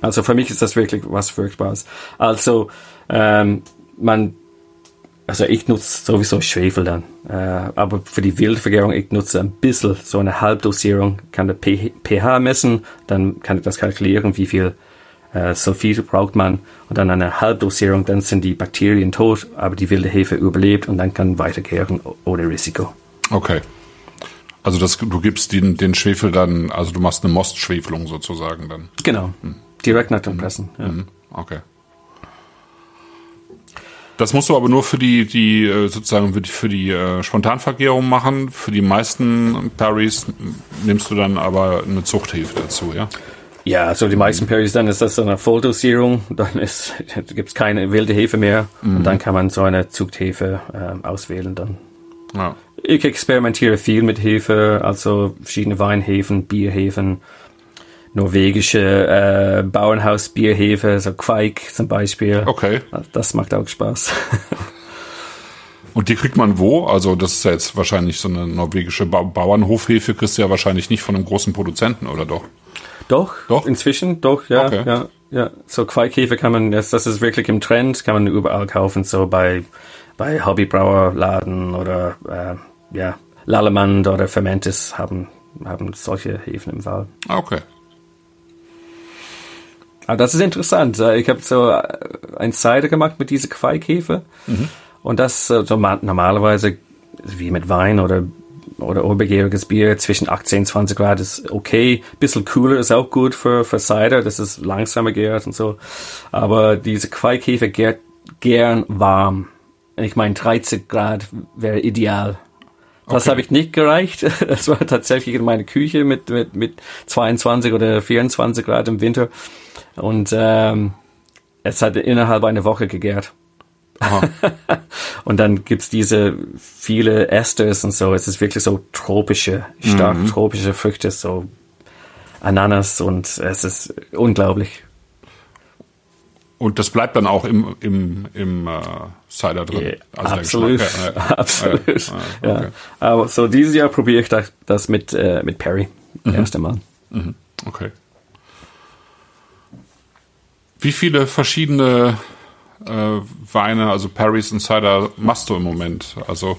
Also für mich ist das wirklich was Furchtbares. Also ähm, man also ich nutze sowieso Schwefel dann. Äh, aber für die Wildvergärung, ich nutze ein bisschen so eine Halbdosierung, kann der pH messen, dann kann ich das kalkulieren, wie viel äh, Sulfid braucht man und dann eine Halbdosierung, dann sind die Bakterien tot, aber die wilde Hefe überlebt und dann kann weitergären ohne Risiko. Okay. Also das, du gibst den, den Schwefel dann, also du machst eine Mostschwefelung sozusagen dann. Genau. Direkt nach dem Pressen. Ja. Mhm. Okay. Das musst du aber nur für die, die äh, sozusagen für die, für die äh, Spontanvergärung machen. Für die meisten Parries nimmst du dann aber eine Zuchthefe dazu, ja? Ja, also die meisten Perries, dann ist das so eine Volldosierung, dann ist, gibt's keine wilde Hefe mehr und dann kann man so eine Zuchthefe ähm, auswählen dann. Ja. Ich experimentiere viel mit Hefe, also verschiedene Weinhefen, Bierhefen, norwegische äh, Bauernhaus-Bierhefe, so Quake zum Beispiel. Okay. Das macht auch Spaß. Und die kriegt man wo? Also das ist ja jetzt wahrscheinlich so eine norwegische ba Bauernhofhefe, kriegst du ja wahrscheinlich nicht von einem großen Produzenten, oder doch? doch, Doch? inzwischen, doch, ja, Okay. ja, ja. So Quake-Hefe kann man, das, das ist wirklich im Trend, kann man überall kaufen, so bei, bei Hobbybrauerladen oder, äh, ja, Lallemand oder Fermentis haben, haben solche Hefen im Wahl. Ah, okay. Aber das ist interessant. Ich habe so äh, ein Cider gemacht mit dieser Queikäfer. Und das äh, so ma- normalerweise wie mit Wein oder oder obergäriges Bier zwischen 18 und 20 Grad ist okay. Bisschen cooler ist auch gut für, für Cider. Das ist langsamer gärt und so. Aber diese Queikäfer gärt gern warm. Ich meine, 13 Grad wäre ideal. Das Okay. habe ich nicht gereicht. Das war tatsächlich in meiner Küche mit, mit, mit 22 oder 24 Grad im Winter. Und ähm, es hat innerhalb einer Woche gegärt. Und dann gibt's diese viele Esters und so. Es ist wirklich so tropische, stark tropische Früchte, so Ananas und es ist unglaublich. Und das bleibt dann auch im, im, im äh, Cider drin. Also der absolut. Ja, ja. absolut. Ja, Ja, okay. Aber so dieses Jahr probiere ich das, das mit äh, mit Perry das erste Mal. Okay. Wie viele verschiedene äh, Weine, also Paris und Cider, machst du im Moment? Also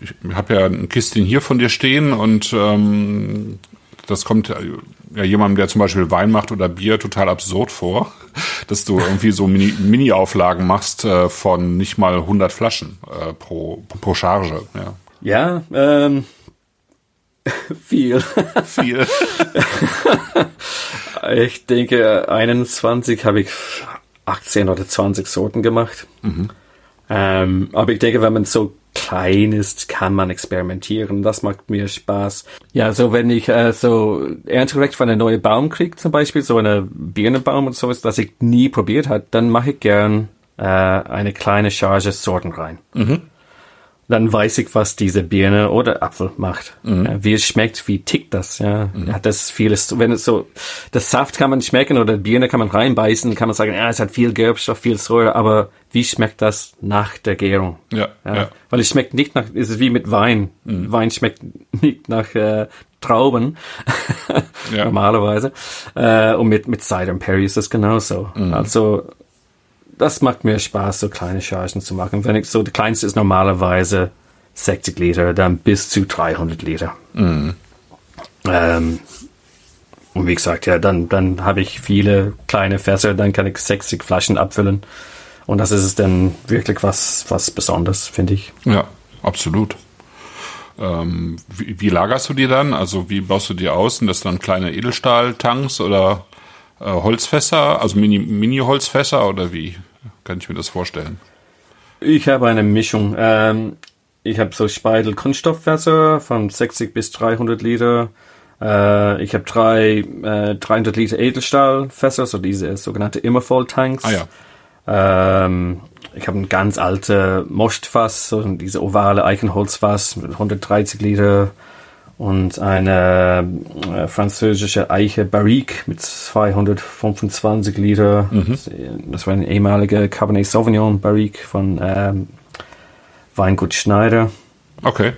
ich habe ja ein Kistchen hier von dir stehen und ähm, das kommt ja jemandem, der zum Beispiel Wein macht oder Bier, total absurd vor, dass du irgendwie so Mini-Auflagen Mini machst äh, von nicht mal 100 Flaschen äh, pro, pro Charge. Ja, ja ähm, viel. Viel. ich denke, 21 habe ich 18 oder 20 Sorten gemacht. Mhm. Ähm, aber ich denke, wenn man so klein ist, kann man experimentieren. Das macht mir Spaß. Ja, so wenn ich äh, so ernterecht von einem neuen Baum kriege, zum Beispiel, so eine Birnenbaum und sowas, das ich nie probiert hat, dann mache ich gern äh, eine kleine Charge Sorten rein. Mhm dann weiß ich, was diese Birne oder Apfel macht. Mhm. Ja, wie es schmeckt, wie tickt das, ja. Mhm. Hat das vieles, wenn es so, das Saft kann man schmecken oder Birne kann man reinbeißen, kann man sagen, ja, es hat viel Gerbstoff, viel Säure, aber wie schmeckt das nach der Gärung? Ja, ja. ja. Weil es schmeckt nicht nach, es ist wie mit Wein. Mhm. Wein schmeckt nicht nach äh, Trauben, normalerweise. Äh, und mit, mit Cider und Perry ist das genauso. Mhm. Also, das macht mir Spaß, so kleine Chargen zu machen. Wenn ich so, die kleinste ist normalerweise 60 Liter, dann bis zu 300 Liter. Mhm. Ähm, und wie gesagt, ja, dann, dann habe ich viele kleine Fässer, dann kann ich 60 Flaschen abfüllen. Und das ist dann wirklich was, was Besonderes, finde ich. Ja, absolut. Ähm, wie, wie, lagerst du die dann? Also wie baust du die aus? Sind das dann kleine Edelstahltanks oder äh, Holzfässer, also Mini-Holzfässer Mini oder wie? Kann ich mir das vorstellen? Ich habe eine Mischung. Ähm, ich habe so Speidel Kunststofffässer von 60 bis 300 Liter. Äh, ich habe drei äh, 300 Liter Edelstahlfässer, so diese sogenannte Immervoll-Tanks. Ah ja. Ähm, ich habe ein ganz alte Mostfass, so diese ovale Eichenholzfass mit 130 Liter und eine äh, französische Eiche Barrique mit 225 Liter. Mhm. Das war ein ehemaliger Cabernet Sauvignon Barrique von ähm, Weingut Schneider. Okay.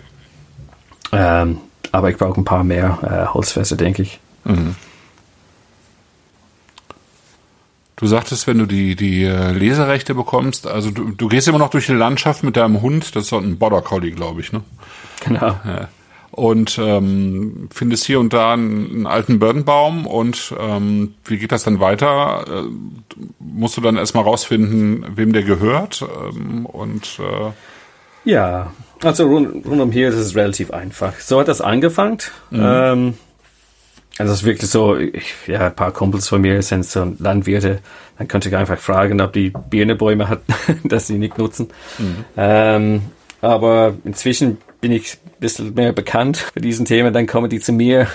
Ähm, aber ich brauche ein paar mehr äh, Holzfässer, denke ich. Mhm. Du sagtest, wenn du die, die äh, Leserechte bekommst, also du, du gehst immer noch durch die Landschaft mit deinem Hund, das ist so ein Border Collie, glaube ich, ne? Genau. Ja und ähm, findest hier und da einen, einen alten Birnbaum und ähm, wie geht das dann weiter? Äh, musst du dann erstmal rausfinden, wem der gehört ähm, und äh ja, also rund, rund um hier ist es relativ einfach. So hat das angefangen. Mhm. Ähm, also es ist wirklich so, ich, ja, ein paar Kumpels von mir sind so Landwirte, dann könnte ich einfach fragen, ob die Birnebäume hat, dass sie nicht nutzen. Mhm. Ähm, aber inzwischen bin ich bisschen mehr bekannt für diesen Themen, dann kommen die zu mir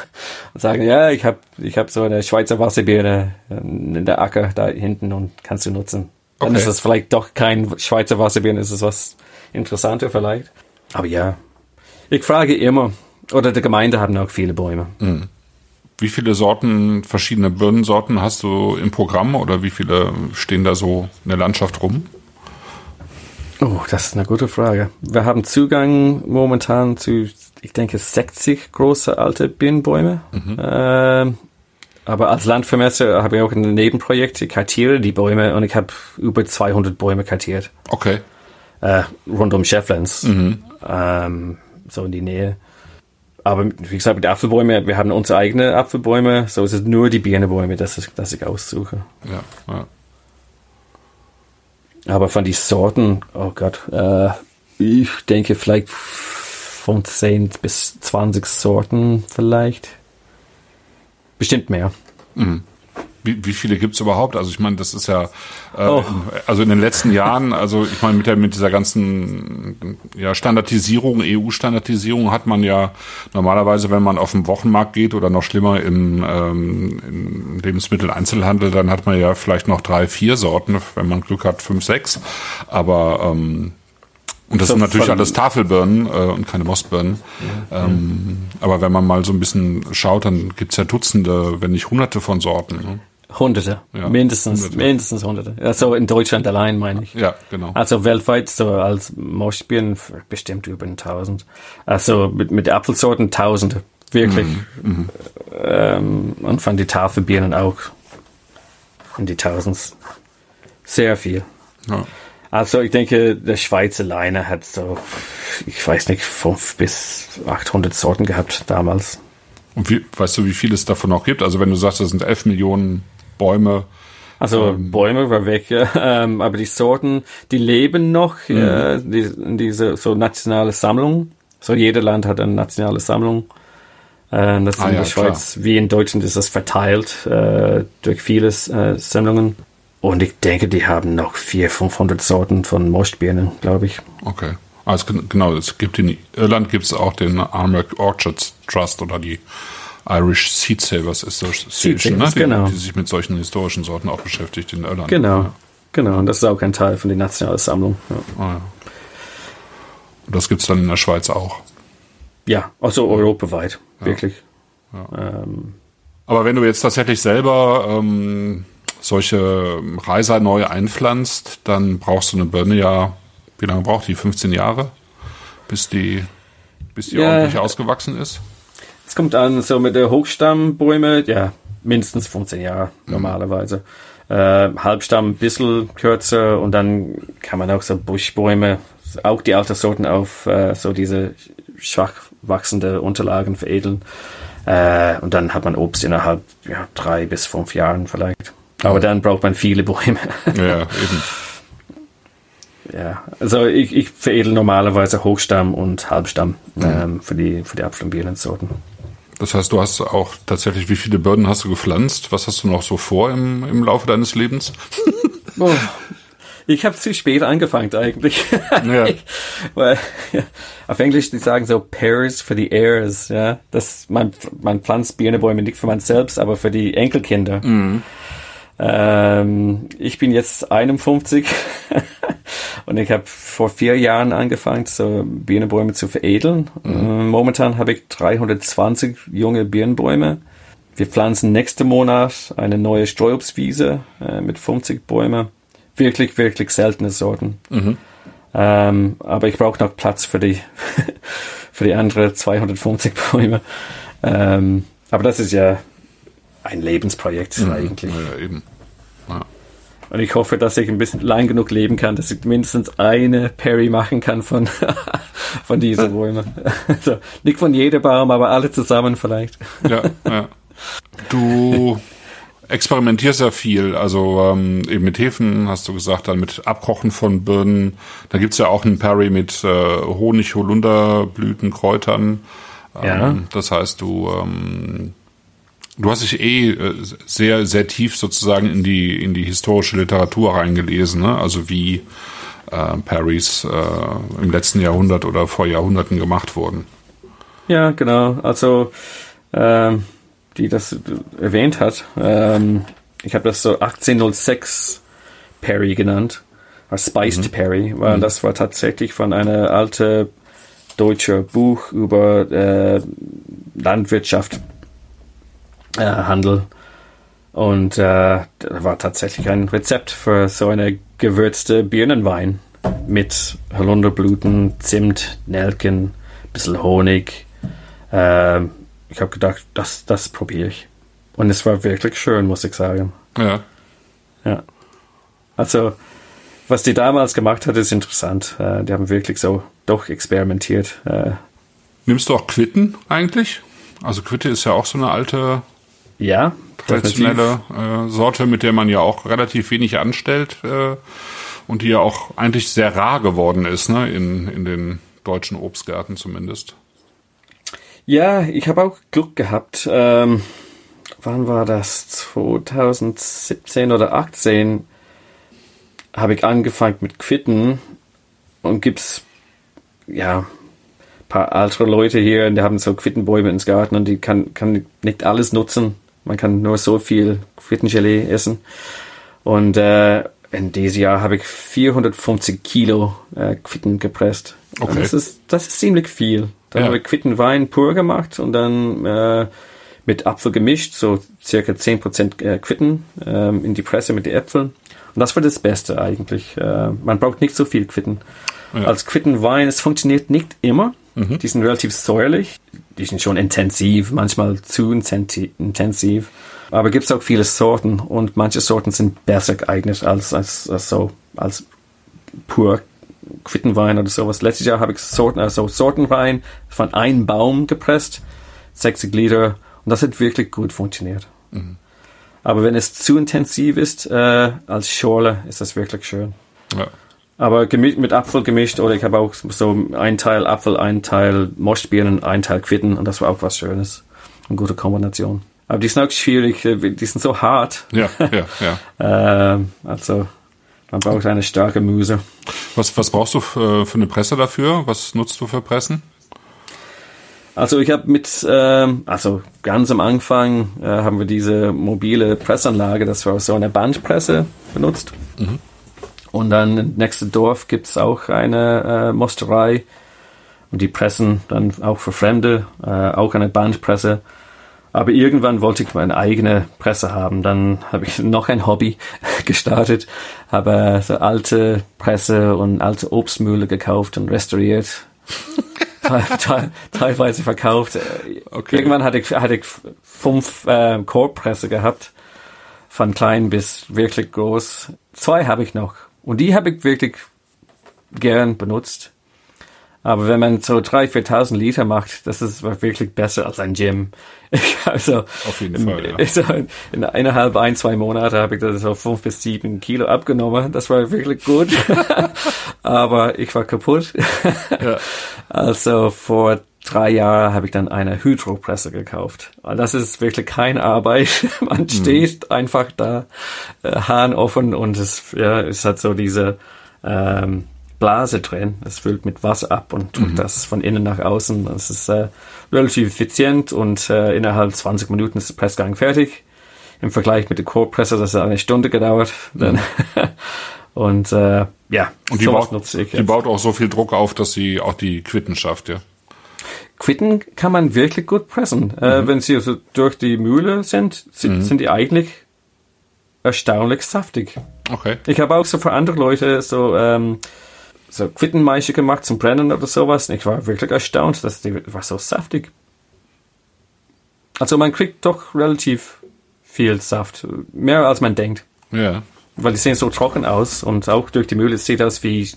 und sagen, ja, ich habe ich hab so eine Schweizer Wasserbeere in der Acker da hinten und kannst du nutzen. Dann okay. ist es vielleicht doch kein Schweizer Wasserbeeren, ist es was interessanter vielleicht. Aber ja, ich frage immer, oder die Gemeinde haben auch viele Bäume. Mhm. Wie viele Sorten, verschiedene Birnensorten hast du im Programm oder wie viele stehen da so in der Landschaft rum? Oh, das ist eine gute Frage. Wir haben Zugang momentan zu, ich denke, 60 große alte Birnbäume. Mhm. Ähm, aber als Landvermesser habe ich auch ein Nebenprojekt. Ich kartiere die Bäume und ich habe über 200 Bäume kartiert. Okay. Äh, rund um Shefflands. Mhm. Ähm, so in die Nähe. Aber wie gesagt, mit Apfelbäumen, wir haben unsere eigenen Apfelbäume, so ist es nur die Birnenbäume, das ich, das ich aussuche. Ja, ja. Aber von den Sorten, oh Gott, äh, ich denke vielleicht von 10 bis 20 Sorten vielleicht. Bestimmt mehr. Mhm. Wie, wie viele gibt's überhaupt? Also ich meine, das ist ja, äh, oh. also in den letzten Jahren, also ich meine, mit der mit dieser ganzen ja, Standardisierung, EU-Standardisierung hat man ja normalerweise, wenn man auf den Wochenmarkt geht oder noch schlimmer im, ähm, im Lebensmitteleinzelhandel, dann hat man ja vielleicht noch drei, vier Sorten, wenn man Glück hat, fünf, sechs. Aber ähm, und das so sind natürlich alles Tafelbirnen äh, und keine Mossbirnen. Ja, ähm. Aber wenn man mal so ein bisschen schaut, dann gibt's ja Dutzende, wenn nicht Hunderte von Sorten. Ne? Hunderte, ja, mindestens, Hunderte. mindestens Hunderte. Also in Deutschland allein meine ich. Ja, genau. Also weltweit so als Moschbieren bestimmt über 1000. Also mit, mit Apfelsorten Tausende, wirklich. Mhm, mhm. ähm, und von die Tafelbirnen auch in die Tausends. Sehr viel. Ja. Also ich denke, der Schweizer Leine hat so, ich weiß nicht, fünf bis 800 Sorten gehabt damals. Und wie, weißt du, wie viel es davon noch gibt? Also wenn du sagst, das sind 11 Millionen Bäume. Also ähm, Bäume war weg, ja. ähm, aber die Sorten, die leben noch mhm. äh, die, in diese so nationale Sammlung. So jeder Land hat eine nationale Sammlung. Äh, das ah, in ja, der Schweiz klar. wie in Deutschland ist das verteilt äh, durch viele äh, Sammlungen. Und ich denke, die haben noch 400, 500 Sorten von Mostbirnen, glaube ich. Okay. Also genau, es gibt in Irland gibt es auch den Armagh Orchards Trust oder die Irish Seed Savers Association, ne? die, genau. die sich mit solchen historischen Sorten auch beschäftigt in Irland. Genau, ja. genau. Und das ist auch ein Teil von der nationalen Sammlung. Ja. Ah, ja. Und das gibt es dann in der Schweiz auch. Ja, also europaweit, wirklich. Ähm, Aber wenn du jetzt tatsächlich selber ähm, solche Reiser neu einpflanzt, dann brauchst du eine Birne ja wie lange braucht die? 15 Jahre, bis die, bis die ordentlich ausgewachsen ist? Es kommt an, so mit der Hochstammbäume, ja, mindestens 15 Jahre mhm. normalerweise. Äh, Halbstamm ein bisschen kürzer und dann kann man auch so Buschbäume, auch die Alterssorten auf äh, so diese schwach wachsende Unterlagen veredeln. Äh, und dann hat man Obst innerhalb ja, drei bis fünf Jahren vielleicht. Aber dann braucht man viele Bäume. Ja, eben. Ja, also ich, ich veredel normalerweise Hochstamm und Halbstamm mhm. ähm, für die für die Apfel- und Sorten. Das heißt, du hast auch tatsächlich, wie viele Birnen hast du gepflanzt? Was hast du noch so vor im, im Laufe deines Lebens? oh, ich habe zu spät angefangen eigentlich. Ja. weil ja, auf Englisch die sagen so Pears for the heirs, ja. Das man man pflanzt Birnebäume nicht für man selbst, aber für die Enkelkinder. Mhm. Ähm, ich bin jetzt 51 und ich habe vor vier Jahren angefangen, so Birnenbäume zu veredeln. Mhm. Momentan habe ich 320 junge Birnenbäume. Wir pflanzen nächsten Monat eine neue Streuobstwiese äh, mit 50 Bäumen. Wirklich, wirklich seltene Sorten. Mhm. Ähm, aber ich brauche noch Platz für die, für die anderen 250 Bäume. Ähm, aber das ist ja ein Lebensprojekt mhm. eigentlich. Ja, eben. Ja. Und ich hoffe, dass ich ein bisschen lang genug leben kann, dass ich mindestens eine Perry machen kann von, von diesen Bäumen. Also, nicht von jedem Baum, aber alle zusammen vielleicht. Ja, ja. Du experimentierst ja viel, also ähm, eben mit Hefen, hast du gesagt, dann mit Abkochen von Birnen. Da gibt's ja auch einen Perry mit äh, Honig, Holunderblüten, Kräutern. Ähm, ja. Das heißt, du ähm, Du hast dich eh äh, sehr, sehr tief sozusagen in die, in die historische Literatur reingelesen, ne? also wie äh, Paris äh, im letzten Jahrhundert oder vor Jahrhunderten gemacht wurden. Ja, genau. Also, ähm, die das erwähnt hat, ähm, ich habe das so 1806 Perry genannt, Spiced mhm. Perry, weil mhm. das war tatsächlich von einer alten deutscher Buch über äh, Landwirtschaft äh, Handel. Und äh, da war tatsächlich ein Rezept für so eine gewürzte Birnenwein mit Holunderblüten, Zimt, Nelken, bisschen Honig. Äh, ich habe gedacht, das, das probiere ich. Und es war wirklich schön, muss ich sagen. Ja. Ja. Also, was die damals gemacht hat, ist interessant. Äh, die haben wirklich so doch experimentiert. Äh. Nimmst du auch Quitten eigentlich? Also Quitte ist ja auch so eine alte ja, traditionelle äh, Sorte, mit der man ja auch relativ wenig anstellt äh, und die ja auch eigentlich sehr rar geworden ist, ne, in, in den deutschen Obstgärten zumindest. Ja, ich habe auch Glück gehabt. Ähm, wann war das? 2017 oder 18 habe ich angefangen mit Quitten und gibt's ja paar ältere Leute hier, die haben so Quittenbäume ins Garten und die kann, kann nicht alles nutzen. Man kann nur so viel Quittengelee essen. Und äh, in diesem Jahr habe ich 450 Kilo äh, Quitten gepresst. Okay. das ist, das ist ziemlich viel. Dann ja. habe ich Quittenwein pur gemacht und dann äh, mit Apfel gemischt, so circa 10% äh, Quitten äh, in die Presse mit den Äpfeln. Und das war das Beste eigentlich. Äh, man braucht nicht so viel Quitten. Ja. Als Quittenwein, es funktioniert nicht immer. Mhm. Die sind relativ säuerlich. Die sind schon intensiv, manchmal zu intensiv. Aber gibt es auch viele Sorten und manche Sorten sind besser geeignet als, als, als so, als pur Quittenwein oder sowas. Letztes Jahr habe ich Sorten, also Sortenwein von einem Baum gepresst, 60 Liter Und das hat wirklich gut funktioniert. Mhm. Aber wenn es zu intensiv ist äh, als Schorle, ist das wirklich schön. Ja. Aber gemischt, mit Apfel gemischt oder ich habe auch so ein Teil Apfel, ein Teil Moschbirnen, ein Teil Quitten und das war auch was Schönes. Eine gute Kombination. Aber die sind auch schwierig, äh, die sind so hart. Ja, ja, ja. äh, also man braucht eine starke Muse. Was, was brauchst du für, für eine Presse dafür? Was nutzt du für Pressen? Also ich habe mit, ähm, also ganz am Anfang äh, haben wir diese mobile Pressanlage, das war so eine Bandpresse benutzt. Mhm. Und dann im nächsten Dorf gibt's auch eine äh, Mosterei und die pressen dann auch für Fremde, äh, auch eine Bandpresse. Aber irgendwann wollte ich meine eigene Presse haben. Dann habe ich noch ein Hobby gestartet, habe so alte Presse und alte Obstmühle gekauft und restauriert. teilweise verkauft. Okay. Irgendwann hatte ich, hatte ich fünf äh, Korbpresse gehabt, von klein bis wirklich groß. Zwei habe ich noch und die habe ich wirklich gern benutzt. Aber wenn man so 3.000, 4.000 Liter macht, das ist wirklich besser als ein Gym. also, Auf jeden Fall, ja. So in innerhalb ein, zwei Monate habe ich das so fünf bis sieben Kilo abgenommen. Das war wirklich gut. Aber ich war kaputt. ja. Also vor drei Jahren habe ich dann eine Hydropresse gekauft. Das ist wirklich keine Arbeit. Man mhm. steht einfach da, äh, Hahn offen und es, ja, es hat so diese ähm, Blase drin. Es füllt mit Wasser ab und drückt mhm. das von innen nach außen. Es ist äh, relativ effizient und äh, innerhalb 20 Minuten ist der Pressgang fertig. Im Vergleich mit der Core-Presse, das hat eine Stunde gedauert. Mhm. und äh, ja, und die, baut, die baut auch so viel Druck auf, dass sie auch die Quitten schafft, ja. Quitten kann man wirklich gut pressen. Äh, mhm. Äh, wenn sie also durch die Mühle sind, sind, mhm. sind die eigentlich erstaunlich saftig. Okay. Ich habe auch so für andere Leute so ähm, so Quittenmaische gemacht zum Brennen oder sowas. Und ich war wirklich erstaunt, dass die war so saftig. Also man kriegt doch relativ viel Saft. Mehr als man denkt. Ja. Weil die sehen so trocken aus und auch durch die Mühle sieht aus wie,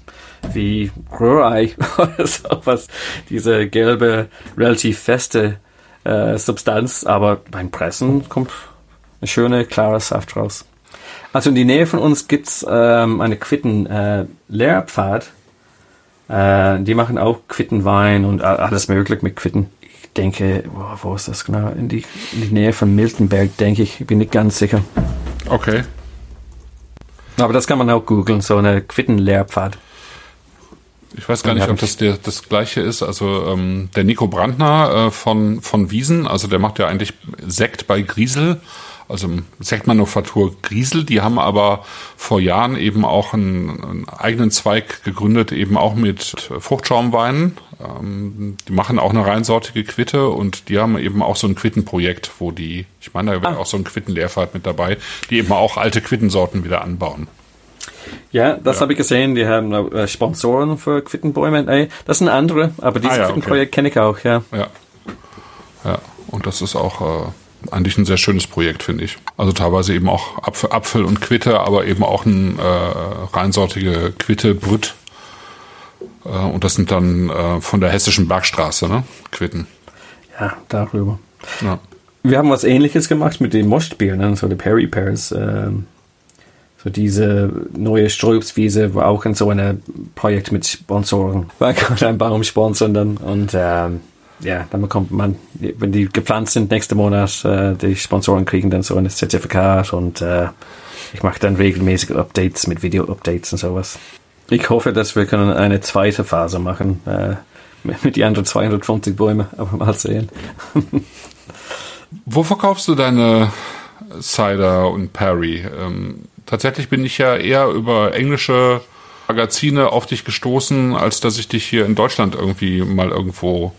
wie Rührei oder sowas. Diese gelbe, relativ feste äh, Substanz. Aber beim Pressen kommt eine schöne, klare Saft raus. Also in die Nähe von uns gibt's ähm, eine Quitten-Lehrpfad. Äh, äh, die machen auch Quittenwein und alles mögliche mit Quitten. Ich denke, wo, wo ist das genau? In die, in die Nähe von Miltenberg, denke ich. Ich bin nicht ganz sicher. Okay. Aber das kann man auch googeln, so eine Quittenlehrpfad. Ich weiß gar nicht, ob das der, das gleiche ist. Also ähm, der Nico Brandner äh, von, von Wiesen, also der macht ja eigentlich Sekt bei Griesel also Sektmanufaktur Griesel, die haben aber vor Jahren eben auch einen, einen eigenen Zweig gegründet, eben auch mit Fruchtschaumweinen. Ähm, die machen auch eine reinsortige Quitte und die haben eben auch so ein Quittenprojekt, wo die, ich meine, da wäre ah. auch so ein Quittenlehrfahrt mit dabei, die eben auch alte Quittensorten wieder anbauen. Ja, das ja. habe ich gesehen. Die haben äh, Sponsoren für Quittenbäume. Das sind andere, aber dieses ah, ja, Quittenprojekt okay. kenne ich auch, ja. Ja. Ja, und das ist auch äh, eigentlich ein sehr schönes Projekt, finde ich. Also teilweise eben auch Apfel, Apfel und Quitte, aber eben auch ein äh, reinsortige Quitte, Brüt. Äh, und das sind dann äh, von der hessischen Bergstraße, ne? Quitten. Ja, darüber. Ja. Wir haben was ähnliches gemacht mit den Moschbieren, so die Perry Pears. Äh, so diese neue Strobswiese war auch in so einem Projekt mit Sponsoren. War gerade ein Baum sponsern dann und ähm, ja, dann bekommt man, wenn die gepflanzt sind, nächsten Monat, äh, die Sponsoren kriegen dann so ein Zertifikat und äh, ich mache dann regelmäßige Updates mit Video-Updates und sowas. Ich hoffe, dass wir können eine zweite Phase machen äh, mit die anderen 250 Bäume, aber mal sehen. Wo verkaufst du deine Cider und Perry? Ähm, tatsächlich bin ich ja eher über englische Magazine auf dich gestoßen, als dass ich dich hier in Deutschland irgendwie mal irgendwo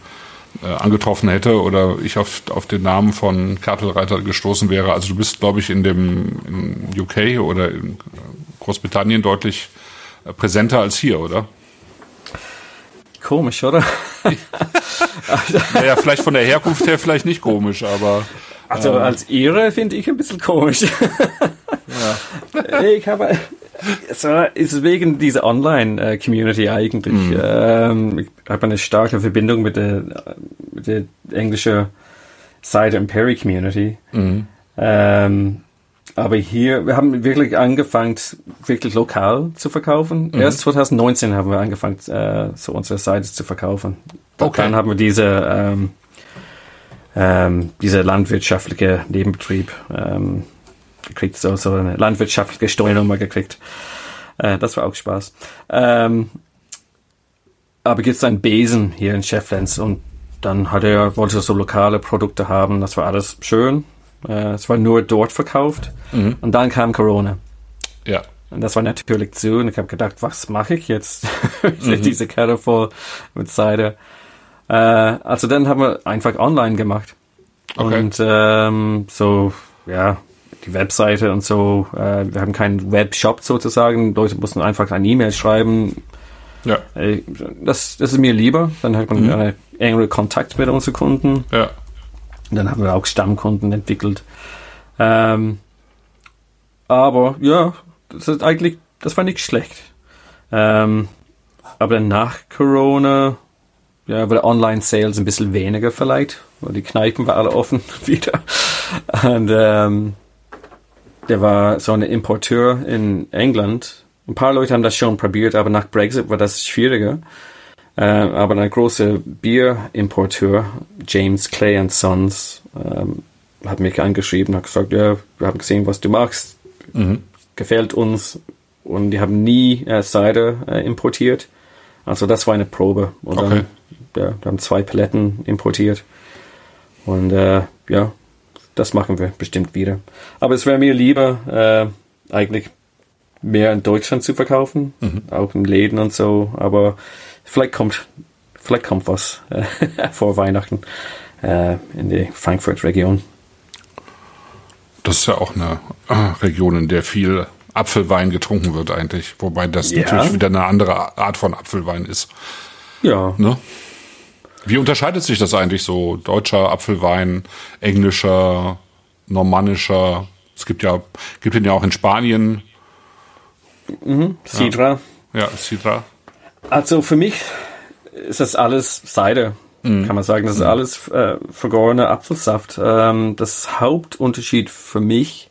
angetroffen hätte oder ich auf, auf den Namen von Kartelreiter gestoßen wäre. Also du bist, glaube ich, in dem in UK oder in Großbritannien deutlich äh, präsenter als hier, oder? Komisch, oder? naja, vielleicht von der Herkunft her vielleicht nicht komisch, aber. Also ähm, als Ehre finde ich ein bisschen komisch. ja. Ich habe so ist wegen dieser Online-Community eigentlich. Mm. Ähm, ich habe eine starke Verbindung mit der, mit der englischen Cider and Perry Community. Ähm, aber hier, wir haben wirklich angefangen, wirklich lokal zu verkaufen. Erst 2019 haben wir angefangen, äh, so unsere Cider zu verkaufen. Okay. Dann haben wir diese, ähm, ähm, diese landwirtschaftliche Nebenbetrieb ähm, gekriegt, so, so eine landwirtschaftliche Steuernummer gekriegt. Äh, das war auch Spaß. Ähm, aber gibt es einen Besen hier in Shefflands und dann hat er, wollte er so lokale Produkte haben, das war alles schön. Äh, es war nur dort verkauft und dann kam Corona. Ja. Und das war natürlich zu und ich habe gedacht, was mache ich jetzt? Diese Kette voll mit Cider. Äh, also dann haben wir einfach online gemacht. Okay. Und ähm, so, ja, die Webseite und so. Äh, wir haben keinen Webshop sozusagen. Leute mussten einfach eine E-Mail schreiben. Ja. Äh, Das, das ist mir lieber. Dann hat man einen engeren Kontakt mit unseren Kunden. Ja. Und dann haben wir auch Stammkunden entwickelt. Ähm, aber ja, das ist eigentlich, das war nicht schlecht. Ähm, aber dann nach Corona, ja, wurde Online-Sales ein bisschen weniger vielleicht, weil die Kneipen waren alle offen wieder. Und ähm, der war so ein Importeur in England. Ein paar Leute haben das schon probiert, aber nach Brexit war das schwieriger. Äh, aber ein großer Bierimporteur, James Clay Sons, ähm, hat mich angeschrieben, hat gesagt, ja, wir haben gesehen, was du machst, gefällt uns. Und die haben nie äh, Cider äh, importiert. Also das war eine Probe. Und Okay. dann, ja, wir haben zwei Paletten importiert. Und äh, ja, das machen wir bestimmt wieder. Aber es wäre mir lieber, äh, eigentlich mehr in Deutschland zu verkaufen, auch in Läden und so. Aber vielleicht kommt, vielleicht kommt was äh, vor Weihnachten äh, in die Frankfurt-Region. Das ist ja auch eine äh, Region, in der viel Apfelwein getrunken wird eigentlich. Wobei das Ja. natürlich wieder eine andere Art von Apfelwein ist. Ja, Ne? Wie unterscheidet sich das eigentlich so? Deutscher Apfelwein, englischer, normannischer? Es gibt ja, gibt den ja auch in Spanien. Sidra. Ja, Sidra. Also für mich ist das alles Cider, kann man sagen. Das ist alles äh, vergorener Apfelsaft. Ähm, das Hauptunterschied für mich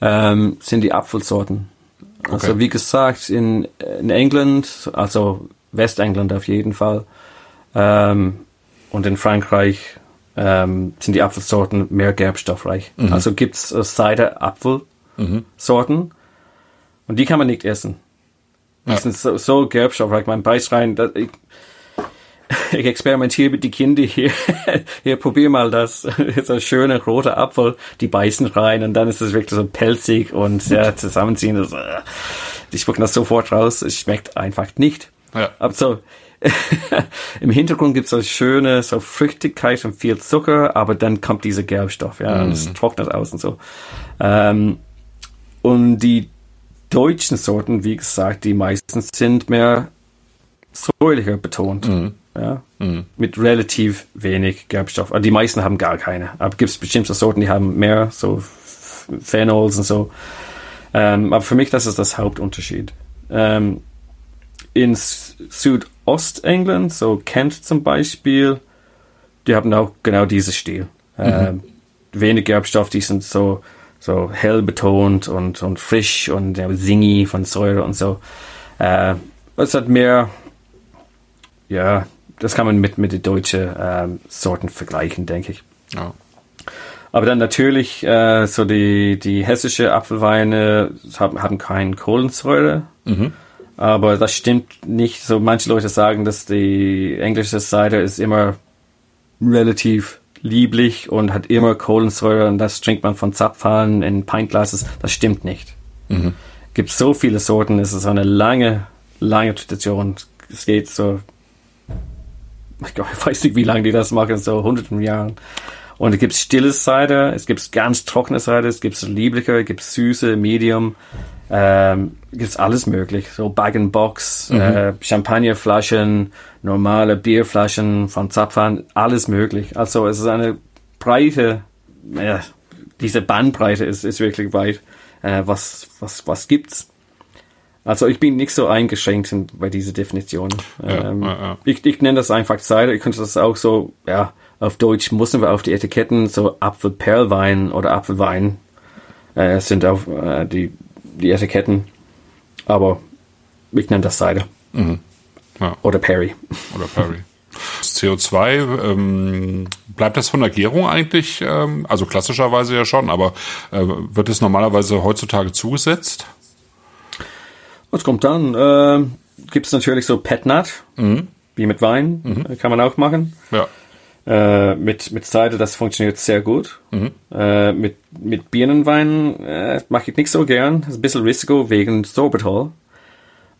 ähm, sind die Apfelsorten. Also Okay. wie gesagt, in, in England, also Westengland auf jeden Fall, ähm, und in Frankreich ähm, sind die Apfelsorten mehr gerbstoffreich. Also gibt's äh, Cider-Apfelsorten und die kann man nicht essen. Die Ja. sind so, so gerbstoffreich. Man beißt rein. Das, ich, ich experimentiere mit den Kindern hier. hier, probier mal das. so ein schöner roter Apfel. Die beißen rein und dann ist es wirklich so pelzig und ja, zusammenziehen. Das, äh, die spucken das sofort raus. Es schmeckt einfach nicht. Ja. Aber so, im Hintergrund gibt es so schöne so Früchtigkeit und viel Zucker, aber dann kommt dieser Gerbstoff, ja, und es trocknet aus und so. Ähm, und die deutschen Sorten, wie gesagt, die meisten sind mehr säuerlicher betont. Ja, Mit relativ wenig Gerbstoff. Also die meisten haben gar keine. Aber gibt es bestimmte Sorten, die haben mehr, so Phenols und so. Ähm, aber für mich, das ist das Hauptunterschied. Ähm, in S- Südostengland, so Kent zum Beispiel, die haben auch genau dieses Stil. Ähm, wenig Gerbstoff, die sind so, so hell betont und, und frisch und ja, singy von Säure und so. Äh, es hat mehr, ja, das kann man mit, mit den deutschen ähm, Sorten vergleichen, denke ich. Ja. Aber dann natürlich, äh, so die, die hessische Apfelweine haben, haben keinen Kohlensäure. Aber das stimmt nicht. So manche Leute sagen, dass die englische Cider ist immer relativ lieblich und hat immer Kohlensäure und das trinkt man von Zapfhahn in Pintglasses. Das stimmt nicht. Gibt so viele Sorten. Es ist eine lange, lange Tradition. Es geht so ich weiß nicht, wie lange die das machen, so hunderten Jahren. Und es gibt stilles Cider, es gibt ganz trockene Cider, es gibt liebliche, es gibt süße, Medium, ähm, gibt's alles möglich. So Bag-and-Box, äh, Champagnerflaschen, normale Bierflaschen von Zapfhahn, alles möglich. Also es ist eine breite, ja, diese Bandbreite ist, ist wirklich weit. Äh, was, was, was gibt's? Also ich bin nicht so eingeschränkt in, bei dieser Definition. Ja, ähm, ja, ja. Ich, ich nenne das einfach Cider. Ich könnte das auch so, ja, auf Deutsch müssen wir auf die Etiketten so Apfelperlwein oder Apfelwein äh, sind auf äh, die, die Etiketten. Aber ich nenne das Cider. Mhm. Ja. Oder Perry. Oder Perry. CO2, ähm, bleibt das von der Gärung eigentlich, ähm, also klassischerweise ja schon, aber äh, wird es normalerweise heutzutage zugesetzt? Was kommt dann? Äh, Gibt es natürlich so Petnat, Mhm. wie mit Wein, Mhm. kann man auch machen. Ja. Äh, mit, mit Cider, das funktioniert sehr gut. Mhm. Äh, mit, mit Birnenwein äh, mache ich nicht so gern. Das ist ein bisschen Risiko wegen Sorbitol,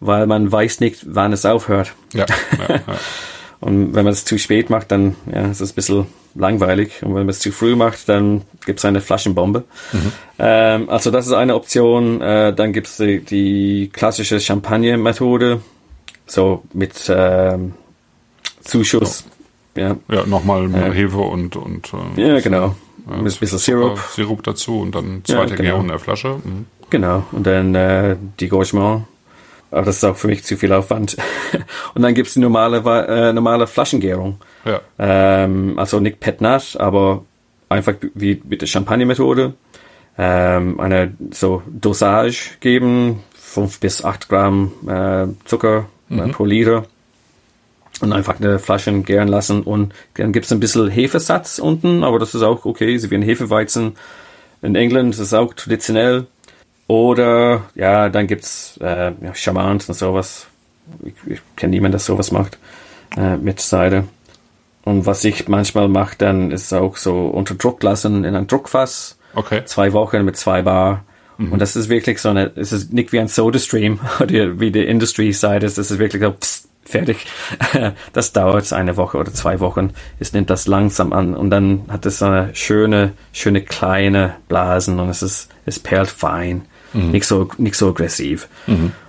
weil man weiß nicht, wann es aufhört. Ja, ja, ja. Und wenn man es zu spät macht, dann ja, ist es ein bisschen langweilig. Und wenn man es zu früh macht, dann gibt es eine Flaschenbombe. Ähm, also das ist eine Option. Äh, dann gibt es die, die klassische Champagner-Methode, so mit ähm, Zuschuss. Ja, ja nochmal Ja. Hefe und, und äh, ja, genau. ja, ein bisschen Sirup. Sirup dazu und dann Ja, zweite genau. Gärung in der Flasche. Mhm. Genau. Und dann äh, die Gorgement. Aber das ist auch für mich zu viel Aufwand. Und dann gibt's die normale, äh, normale Flaschengärung. Ja. Ähm, also nicht Petnat, aber einfach wie mit der Champagner-Methode. Ähm, eine so Dosage geben, fünf bis acht Gramm äh, Zucker äh, pro Liter. Und einfach eine Flasche gären lassen. Und dann gibt's ein bisschen Hefesatz unten, aber das ist auch okay, so wie ein Hefeweizen. In England ist es auch traditionell. Oder ja, dann gibt's äh, ja, Charmant und sowas. Ich, ich kenne niemanden, der sowas macht äh, mit Seide. Und was ich manchmal mache, dann ist auch so unter Druck lassen in ein Druckfass. Okay. Zwei Wochen mit zwei Bar. Und das ist wirklich so eine, es ist nicht wie ein Soda-Stream oder wie die Industry-Seite ist. Das ist wirklich so, pst, fertig. Das dauert eine Woche oder zwei Wochen. Es nimmt das langsam an und dann hat es so eine schöne, schöne kleine Blasen und es ist, es perlt fein. Nicht so, nicht so aggressiv.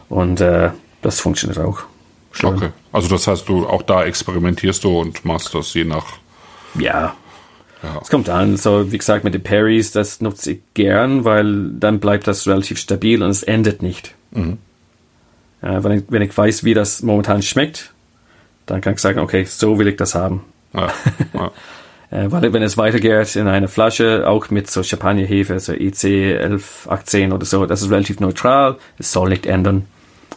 Und äh, das funktioniert auch. Schön. Okay. Also das heißt, du auch da experimentierst du und machst das je nach. Ja. Ja. Es kommt an, so wie gesagt mit den Parries, das nutze ich gern, weil dann bleibt das relativ stabil und es endet nicht. Ja, wenn, ich, wenn ich weiß, wie das momentan schmeckt, dann kann ich sagen, okay, so will ich das haben. Ja, ja. Äh, weil wenn es weitergeht in eine Flasche, auch mit so Champagnerhefe, so EC 1118 oder so, das ist relativ neutral, es soll nicht ändern.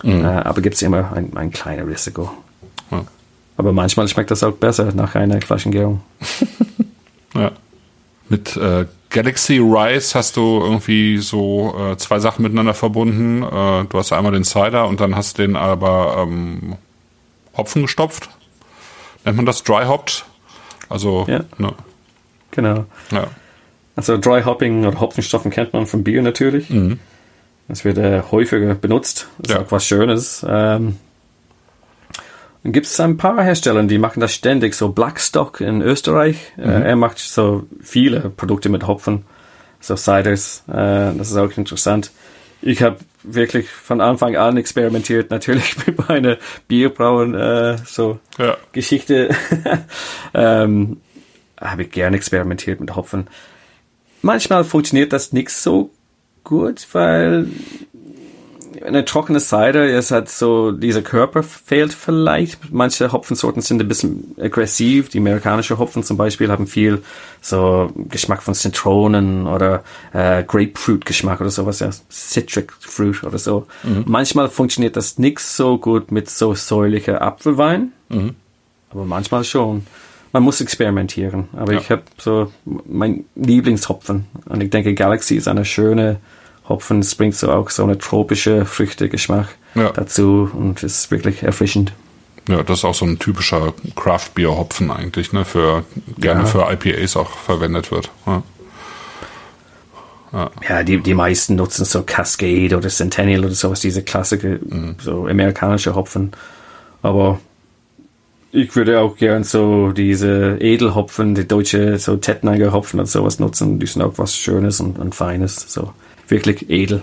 Äh, aber gibt es immer ein, ein kleines Risiko. Ja. Aber manchmal schmeckt das auch besser nach einer Flaschengärung. Ja. Mit äh, Galaxy Rise hast du irgendwie so äh, zwei Sachen miteinander verbunden. Äh, du hast einmal den Cider und dann hast den aber ähm, Hopfen gestopft. Nennt man das Dry Hopped? Also, Ja. ne, Genau. ja. Also Dry Hopping oder Hopfenstoffen kennt man vom Bier natürlich. Das wird äh, häufiger benutzt. Das Ja. ist auch was Schönes. Ähm, dann gibt es ein paar Hersteller, die machen das ständig. So Blackstock in Österreich. Äh, er macht so viele Produkte mit Hopfen. So Ciders. Äh, das ist auch interessant. Ich habe wirklich von Anfang an experimentiert. Natürlich mit meiner Bierbrauen äh, so Ja. Geschichte ähm, habe ich gern experimentiert mit Hopfen. Manchmal funktioniert das nicht so gut, weil eine trockene Cider ist halt so, dieser Körper fehlt vielleicht. Manche Hopfensorten sind ein bisschen aggressiv. Die amerikanische Hopfen zum Beispiel haben viel so Geschmack von Zitronen oder äh, Grapefruit-Geschmack oder sowas, ja, Citric Fruit oder so. Manchmal funktioniert das nicht so gut mit so säulicher Apfelwein, aber manchmal schon. Man muss experimentieren. Aber Ja. ich habe so mein Lieblingshopfen und ich denke Galaxy ist eine schöne Hopfen. Es bringt so auch so eine tropische Früchtegeschmack Ja. dazu und ist wirklich erfrischend. ja, das ist auch so ein typischer Craft Beer Hopfen eigentlich, ne, für gerne Ja. für IPAs auch verwendet wird. Ja. Ja, die, die meisten nutzen so Cascade oder Centennial oder sowas, diese Klassiker, so amerikanische Hopfen. Aber ich würde auch gern so diese Edelhopfen, die deutsche, so Tettnanger Hopfen und sowas nutzen. Die sind auch was Schönes und, und Feines, so wirklich edel.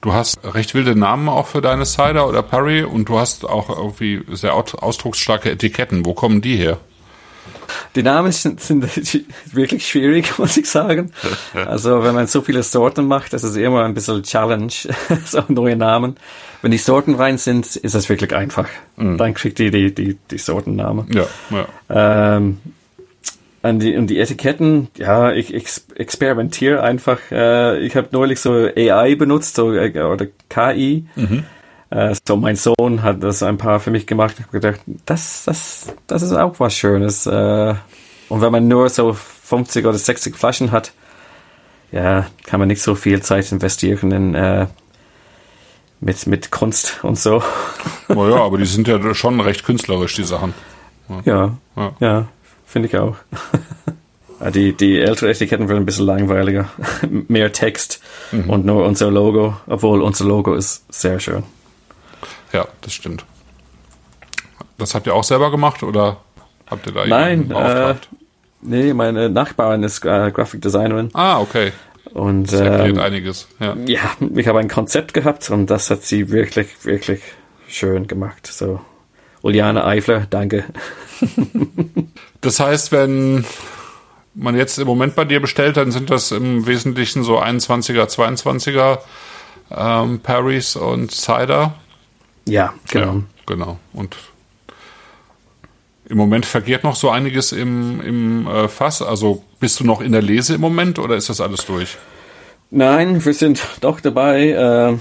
Du hast recht wilde Namen auch für deine Cider oder Perry und du hast auch irgendwie sehr au- ausdrucksstarke Etiketten. Wo kommen die her? Die Namen sind, sind wirklich schwierig, muss ich sagen. Also wenn man so viele Sorten macht, das ist immer ein bisschen Challenge, so neue Namen. Wenn die Sorten rein sind, ist das wirklich einfach. Dann kriegt ihr die, die, die Sortennamen. Ja, ja. Ähm, an die, und die Etiketten, ja, ich, ich experimentiere einfach. Äh, ich habe neulich so AI benutzt, so, äh, oder KI. Mhm. Äh, so mein Sohn hat das ein paar für mich gemacht. Ich habe gedacht, das, das, das ist auch was Schönes. Äh, und wenn man nur so 50 oder 60 Flaschen hat, ja, kann man nicht so viel Zeit investieren in äh, mit, mit Kunst und so. Naja, aber die sind ja schon recht künstlerisch, die Sachen. Ja, ja, ja finde ich auch. Die, die ältere Etiketten werden ein bisschen langweiliger. Mehr Text mhm. und nur unser Logo, obwohl unser Logo ist sehr schön. Ja, das stimmt. Das habt ihr auch selber gemacht oder habt ihr da Nein, äh, nee, meine Nachbarin ist äh, Graphic Designerin. Ah, okay. Und das erklärt ähm, einiges. Ja. ja, ich habe ein Konzept gehabt und das hat sie wirklich, wirklich schön gemacht. So, Uliane Eifler, danke. das heißt, wenn man jetzt im Moment bei dir bestellt, dann sind das im Wesentlichen so 21er, 22er ähm, Parries und Cider. Ja, genau. Ja, genau. Und im Moment vergeht noch so einiges im, im äh, Fass. Also bist du noch in der Lese im Moment oder ist das alles durch? Nein, wir sind doch dabei. Äh,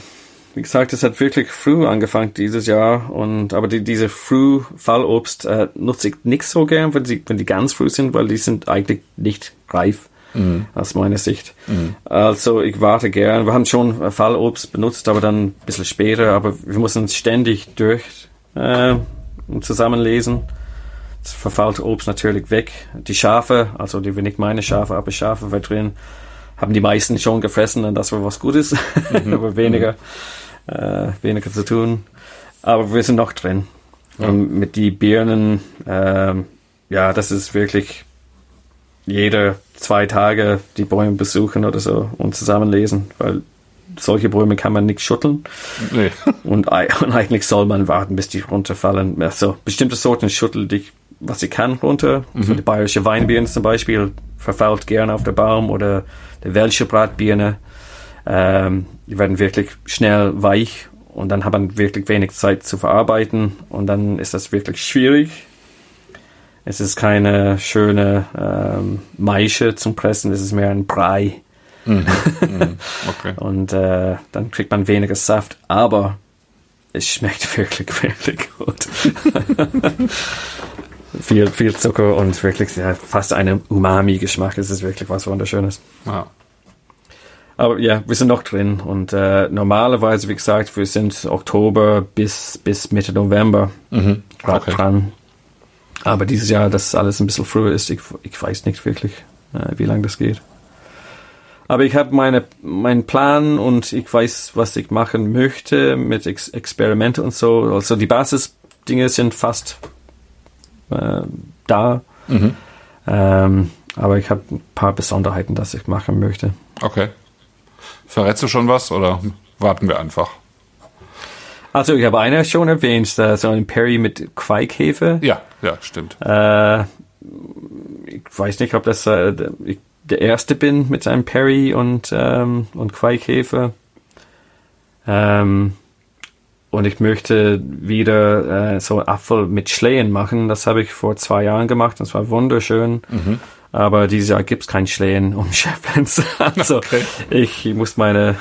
wie gesagt, es hat wirklich früh angefangen dieses Jahr und aber die, diese früh Fallobst äh, nutze ich nicht so gern, wenn sie wenn die ganz früh sind, weil die sind eigentlich nicht reif mhm. aus meiner Sicht. Mhm. Also ich warte gern. Wir haben schon Fallobst benutzt, aber dann ein bisschen später. Aber wir müssen ständig durch äh, zusammenlesen. Das verfällt Obst natürlich weg. Die Schafe, also die nicht meine Schafe, aber Schafe war drin, haben die meisten schon gefressen und das war was Gutes, mhm. aber weniger, mhm. äh, weniger zu tun. Aber wir sind noch drin. Ja. Und mit die Birnen, äh, ja, das ist wirklich jeder zwei Tage die Bäume besuchen oder so und zusammenlesen, weil solche Bäume kann man nicht schütteln. Nee. Und, und, eigentlich soll man warten, bis die runterfallen. Also bestimmte Sorten schütteln dich, was sie kann, runter. Mhm. So die bayerische Weinbirne zum Beispiel verfault gerne auf der Baum oder der Welsche Bratbirne. Ähm, die werden wirklich schnell weich und dann hat man wirklich wenig Zeit zu verarbeiten und dann ist das wirklich schwierig es ist keine schöne ähm, Maische zum Pressen, es ist mehr ein Brei. Mhm. Mhm. Okay. Und äh, dann kriegt man weniger Saft, aber es schmeckt wirklich, wirklich gut. viel, viel Zucker und wirklich ja, fast einen Umami-Geschmack. Es ist wirklich was Wunderschönes. Ja. Aber ja, wir sind noch drin und äh, normalerweise, wie gesagt, wir sind Oktober bis, bis Mitte November mhm. okay. dran. Aber dieses Jahr, dass alles ein bisschen früher ist, ich, ich weiß nicht wirklich, äh, wie lange das geht. Aber ich habe meine meinen Plan und ich weiß, was ich machen möchte mit Ex Experimente und so. Also die Basisdinge sind fast äh, da. Mhm. Ähm, aber ich habe ein paar Besonderheiten, dass ich machen möchte. Okay. Verrätst du schon was oder warten wir einfach? Also ich habe eine schon erwähnt, so ein Perry mit Quaikhefe. Ja, ja, stimmt. Äh, ich weiß nicht, ob das äh, der erste bin mit einem Perry und, ähm, und Quaikhefe. Ähm, und ich möchte wieder äh, so Apfel mit Schlehen machen. Das habe ich vor zwei Jahren gemacht. Das war wunderschön. Mhm. Aber dieses Jahr gibt es kein Schlehen um Schäffens. Also okay. ich, ich muss meine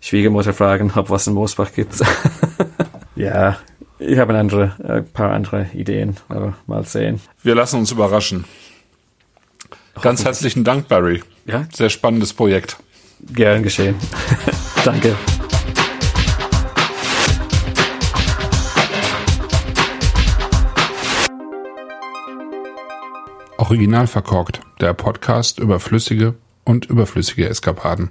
Schwiegermutter fragen, ob was in Moosbach gibt. ja, ich habe andere, ein paar andere Ideen, aber mal sehen. Wir lassen uns überraschen. Ganz herzlichen Dank, Barry. Ja? Sehr spannendes Projekt. Gern geschehen. Danke. Original verkorkt, der Podcast über flüssige und überflüssige Eskapaden.